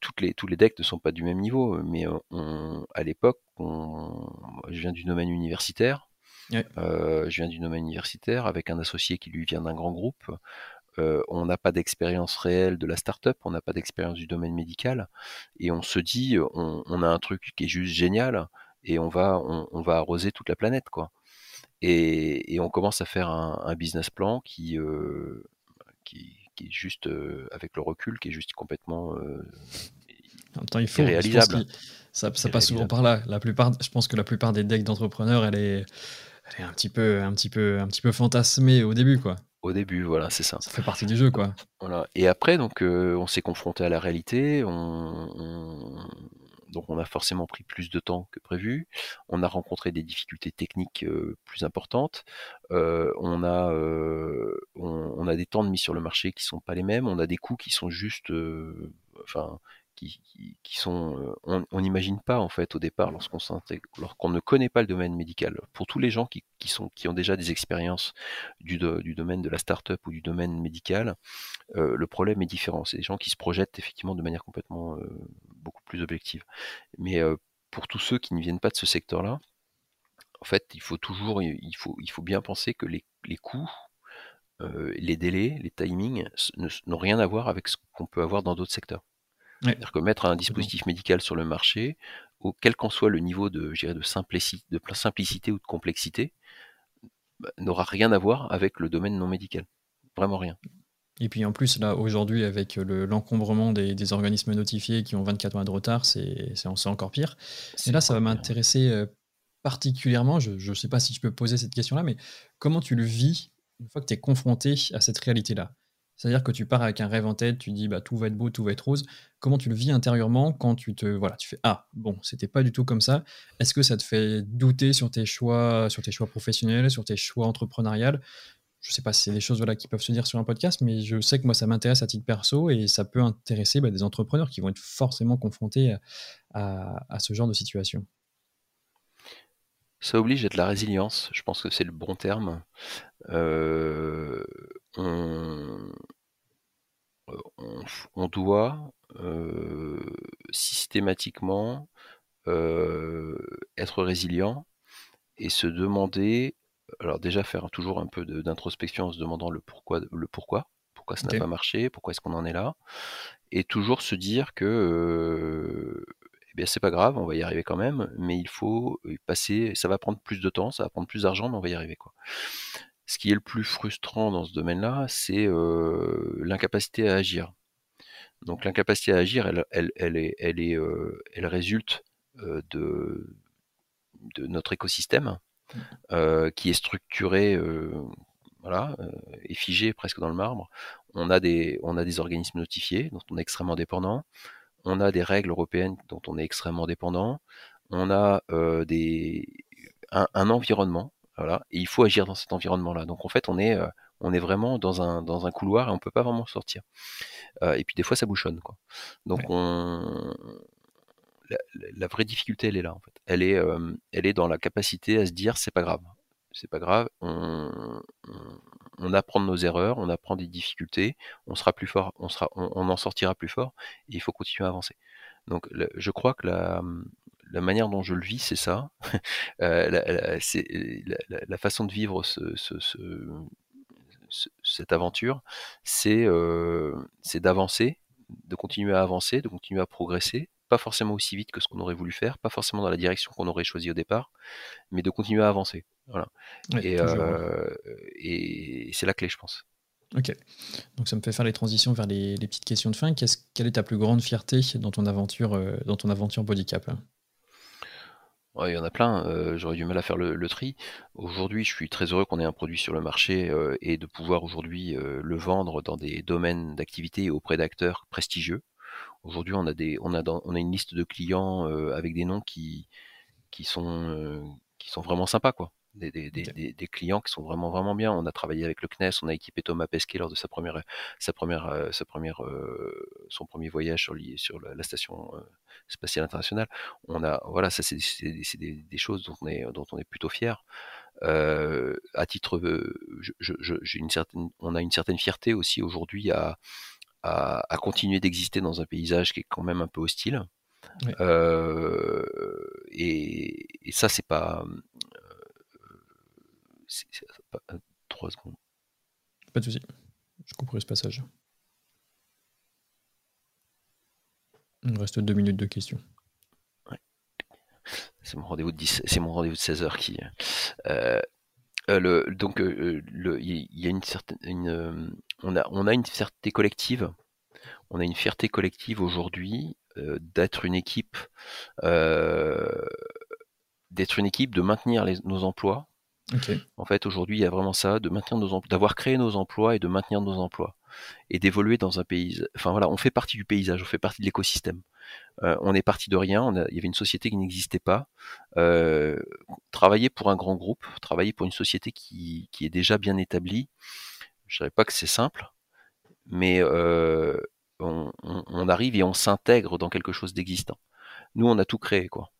toutes les, tous les decks ne sont pas du même niveau, mais on, à l'époque, je viens du domaine universitaire, je viens du domaine universitaire avec un associé qui lui vient d'un grand groupe. on n'a pas d'expérience réelle de la start-up, on n'a pas d'expérience du domaine médical, et on se dit, on, a un truc qui est juste génial, et on va, on, va arroser toute la planète, quoi. Et, on commence à faire un, business plan qui, qui, est juste, avec le recul, qui est juste complètement en même temps, il faut. Réalisable. Ça, ça passe souvent par là. La plupart, je pense que la plupart des decks d'entrepreneurs, elle est, elle est un petit peu, un petit peu, un petit peu fantasmée au début, quoi. Au début, voilà, c'est ça. Ça fait partie du jeu, quoi. Voilà. Et après, donc, euh, on s'est confronté à la réalité. On, donc, on a forcément pris plus de temps que prévu. On a rencontré des difficultés techniques plus importantes. On a, des temps de mise sur le marché qui sont pas les mêmes. On a des coûts qui sont juste, enfin, qui, sont, on n'imagine pas en fait au départ lorsqu'on ne connaît pas le domaine médical. Pour tous les gens qui, ont déjà des expériences du, domaine de la start-up ou du domaine médical, le problème est différent. C'est des gens qui se projettent effectivement de manière complètement beaucoup plus objective. Mais pour tous ceux qui ne viennent pas de ce secteur-là, en fait, il faut toujours, il faut, il faut bien penser que les, les coûts les délais, les timings n'ont rien à voir avec ce qu'on peut avoir dans d'autres secteurs. C'est-à-dire que mettre un dispositif médical sur le marché, quel qu'en soit le niveau de, de, simplicité, de simplicité ou de complexité, bah, n'aura rien à voir avec le domaine non médical. Vraiment rien. Et puis en plus, là, aujourd'hui, avec l'encombrement des, organismes notifiés qui ont 24 mois de retard, c'est encore pire. Et là, ça va m'intéresser euh, particulièrement, je ne sais pas si je peux poser cette question-là, mais comment tu le vis une fois que tu es confronté à cette réalité-là? C'est-à-dire que tu pars avec un rêve en tête, tu dis bah, tout va être beau, tout va être rose. Comment tu le vis intérieurement quand tu te voilà, tu fais ah bon, c'était pas du tout comme ça. Est-ce que ça te fait douter sur tes choix, sur tes choix professionnels, sur tes choix entrepreneuriales? Je sais pas si c'est des choses voilà qui peuvent se dire sur un podcast, mais je sais que moi ça m'intéresse à titre perso et ça peut intéresser bah, des entrepreneurs qui vont être forcément confrontés à, ce genre de situation. Ça oblige à de la résilience, je pense que c'est le bon terme. Euh, on, on, doit euh, systématiquement euh, être résilient et se demander, alors déjà faire toujours un peu d'introspection en se demandant le pourquoi, le pourquoi, pourquoi ça n'a pas marché, pourquoi est-ce qu'on en est là, et toujours se dire que euh, eh bien c'est pas grave, on va y arriver quand même, mais il faut passer, ça va prendre plus de temps, ça va prendre plus d'argent, mais on va y arriver quoi. Ce qui est le plus frustrant dans ce domaine-là, c'est l'incapacité à agir. Donc l'incapacité à agir, elle, elle, elle, est, elle, est, elle résulte de, de notre écosystème. Qui est structuré, voilà, et figé presque dans le marbre. On a, des, on a des organismes notifiés dont on est extrêmement dépendant. On a des règles européennes dont on est extrêmement dépendant. On a des, un environnement voilà, et il faut agir dans cet environnement-là. Donc en fait, on est, euh, on est vraiment dans un, dans un couloir et on peut pas vraiment sortir. Euh, et puis des fois, ça bouchonne. Quoi. Donc on, la, vraie difficulté, elle est là. En fait. Elle est, euh, elle est dans la capacité à se dire, c'est pas grave. C'est pas grave. On, apprend de nos erreurs, on apprend des difficultés, on sera plus fort, on sera, on, en sortira plus fort. Et il faut continuer à avancer. Donc je crois que la, la manière dont je le vis, c'est ça. Euh, la, c'est la, façon de vivre cette aventure, euh, c'est d'avancer, de continuer à avancer, de continuer à progresser, pas forcément aussi vite que ce qu'on aurait voulu faire, pas forcément dans la direction qu'on aurait choisi au départ, mais de continuer à avancer. Voilà. Euh, et, c'est la clé, je pense. Ok. Donc ça me fait faire les transitions vers les, petites questions de fin. quelle est ta plus grande fierté dans ton aventure, dans ton aventure Bodycap il y en a plein, euh, j'aurais du mal à faire le, tri. Aujourd'hui, je suis très heureux qu'on ait un produit sur le marché euh, et de pouvoir aujourd'hui euh, le vendre dans des domaines d'activité auprès d'acteurs prestigieux. Aujourd'hui, on a des, on a, on a une liste de clients avec des noms qui, qui sont, qui sont vraiment sympas, quoi des, clients qui sont vraiment vraiment bien. On a travaillé avec le CNES, on a équipé Thomas Pesquet lors de sa première, sa première, euh, sa première, euh, son premier voyage sur, sur la, station euh, spatiale internationale. On a, voilà, ça c'est des, choses dont on est, dont on est plutôt fier. à titre, j'ai une certaine, on a une certaine fierté aussi aujourd'hui à, à, continuer d'exister dans un paysage qui est quand même un peu hostile. et, et, ça, c'est pas, trois secondes. Pas de souci. Je couperai ce passage. Il reste deux minutes de questions. C'est mon rendez-vous de rendez-vous de 16 heures qui. Euh, euh, le, donc, euh, il y, a une certaine, on a, on a une fierté collective. On a une fierté collective aujourd'hui d'être une équipe, d'être une équipe, de maintenir nos emplois. En fait, aujourd'hui, il y a vraiment ça, de maintenir nos d'avoir créé nos emplois et de maintenir nos emplois et d'évoluer dans un pays. Enfin voilà, on fait partie du paysage, on fait partie de l'écosystème. Euh, on est parti de rien, il y avait une société qui n'existait pas. Euh, travailler pour un grand groupe, travailler pour une société qui, est déjà bien établie, je ne dirais pas que c'est simple, mais euh, on, arrive et on s'intègre dans quelque chose d'existant. Nous, on a tout créé, quoi.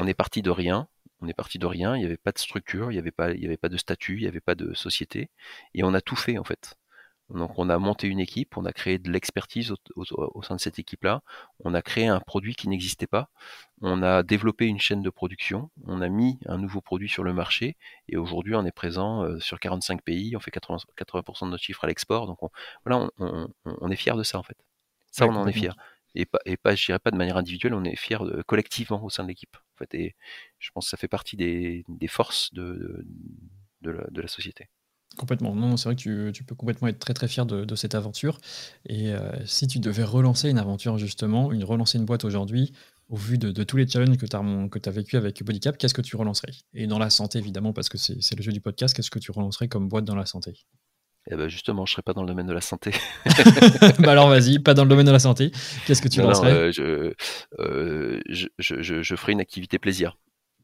On est parti de rien, on est parti de rien, il n'y avait pas de structure, il n'y avait, pas, il avait pas de statut, il n'y avait pas de société, et on a tout fait en fait. Donc on a monté une équipe, on a créé de l'expertise au, sein de cette équipe-là, on a créé un produit qui n'existait pas, on a développé une chaîne de production, on a mis un nouveau produit sur le marché, et aujourd'hui on est présent euh, sur 45 pays, on fait 80%, 80 de notre chiffre à l'export, donc on, voilà, on, est fier de ça en fait. Ça, on en est fier. Et pas, et pas, je dirais pas de manière individuelle, on est fier collectivement au sein de l'équipe. En fait, et je pense que ça fait partie des, forces de, de la société. Complètement. Non, c'est vrai que tu, peux complètement être très très fier de, cette aventure. Et euh, si tu devais relancer une aventure justement, une relancer une boîte aujourd'hui, au vu de, tous les challenges que tu as, que as vécu avec Bodycap, qu'est-ce que tu relancerais? Et dans la santé évidemment, parce que c'est le jeu du podcast, qu'est-ce que tu relancerais comme boîte dans la santé? Eh ben justement, je serais pas dans le domaine de la santé. bah alors vas-y, pas dans le domaine de la santé. Qu'est-ce que tu relancerais euh, euh, je, je, je, ferai une activité plaisir.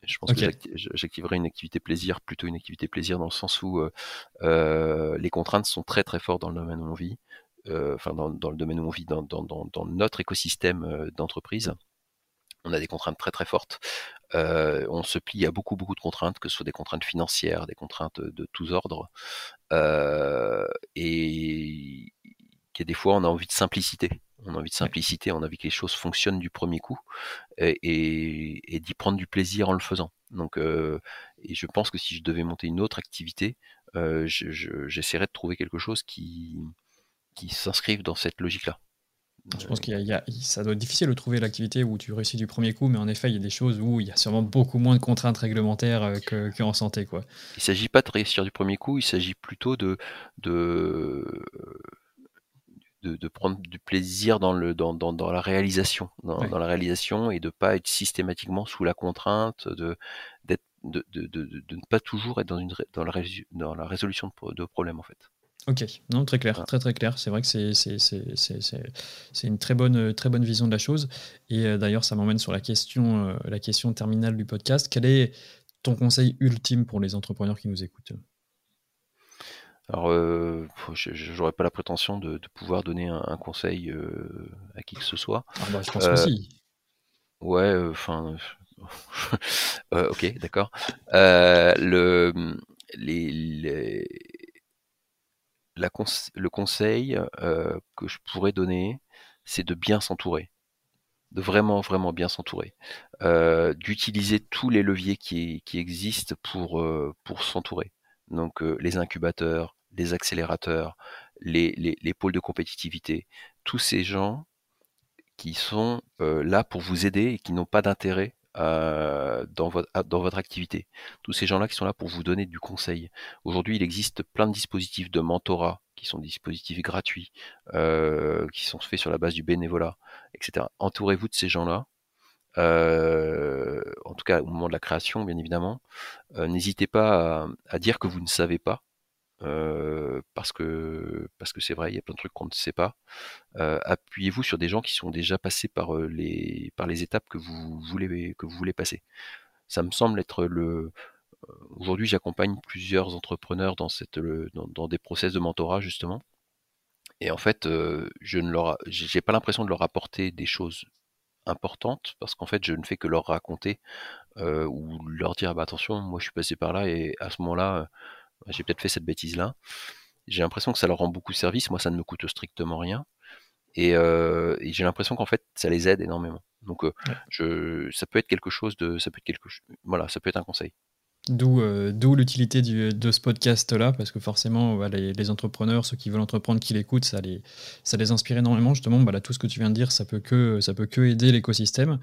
Je pense que j'activerai une activité plaisir, plutôt une activité plaisir dans le sens où euh, euh, les contraintes sont très très fortes dans le domaine où on vit, euh, enfin dans, le domaine où on vit, dans, notre écosystème d'entreprise. On a des contraintes très très fortes. on se plie à beaucoup beaucoup de contraintes, que ce soit des contraintes financières, des contraintes de tous ordres. et qu'il y a des fois on a envie de simplicité. Envie de simplicité, on a envie que les choses fonctionnent du premier coup et, d'y prendre du plaisir en le faisant. Donc, euh, et je pense que si je devais monter une autre activité, euh, j'essaierais de trouver quelque chose qui, qui s'inscrive dans cette logique-là. Je pense qu'il y, a, ça doit être difficile de trouver l'activité où tu réussis du premier coup, mais en effet, il y a des choses où il y a sûrement beaucoup moins de contraintes réglementaires euh, qu'en santé. Quoi. Il ne s'agit pas de réussir du premier coup, il s'agit plutôt de, de, de, prendre du plaisir dans, le, dans, dans, la réalisation, dans, la réalisation et de pas être systématiquement sous la contrainte, de, d'être, de, de, de, ne pas toujours être dans, une, dans, la, dans la résolution de, problèmes en fait. Ok, non, très clair, très très clair. C'est vrai que c'est, une très bonne, très bonne vision de la chose. Et euh, d'ailleurs, ça m'emmène sur la question, euh, la question terminale du podcast. Quel est ton conseil ultime pour les entrepreneurs qui nous écoutent? Alors, euh, j'aurais pas la prétention de, pouvoir donner un, conseil euh, à qui que ce soit. Ah bah, je pense que si. Ouais, euh, enfin. ok, d'accord. le, les, la le conseil que je pourrais donner, c'est de bien s'entourer de vraiment vraiment bien s'entourer, d'utiliser tous les leviers qui, qui existent pour pour s'entourer. Donc les incubateurs, les accélérateurs, les, les, pôles de compétitivité, tous ces gens qui sont euh, là pour vous aider et qui n'ont pas d'intérêt euh, dans, votre, activité. Tous ces gens-là qui sont là pour vous donner du conseil. Aujourd'hui, il existe plein de dispositifs de mentorat qui sont des dispositifs gratuits, euh, qui sont faits sur la base du bénévolat, etc. Entourez-vous de ces gens-là. en tout cas, au moment de la création, bien évidemment, n'hésitez pas à, dire que vous ne savez pas. Parce que parce que c'est vrai, il y a plein de trucs qu'on ne sait pas. Appuyez-vous sur des gens qui sont déjà passés par les par les étapes que vous voulez que vous voulez passer. Ça me semble être le aujourd'hui j'accompagne plusieurs entrepreneurs dans cette dans, des process de mentorat justement. Et en fait, je ne leur j'ai pas l'impression de leur apporter des choses importantes parce qu'en fait je ne fais que leur raconter ou leur dire ah bah attention moi je suis passé par là et à ce moment-là j'ai peut-être fait cette bêtise-là. J'ai l'impression que ça leur rend beaucoup de service. Moi, ça ne me coûte strictement rien. Et, euh, j'ai l'impression qu'en fait, ça les aide énormément. Donc, euh, je, ça peut être quelque chose de, ça peut être quelque, voilà, ça peut être un conseil. Euh, d'où l'utilité de ce podcast-là, parce que forcément, les, entrepreneurs, ceux qui veulent entreprendre, qui l'écoutent, ça les, ça les inspire énormément. Justement, bah, tout ce que tu viens de dire, ça peut que, ça peut que aider l'écosystème.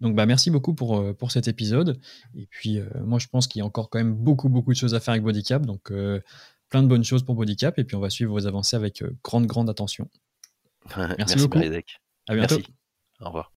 Donc, bah, merci beaucoup pour, euh, pour cet épisode. Et puis, euh, moi, je pense qu'il y a encore quand même beaucoup, beaucoup de choses à faire avec Bodycap. Donc, plein de bonnes choses pour Bodycap. Et puis, on va suivre vos avancées avec grande, grande attention. merci, beaucoup. À bientôt. Au revoir.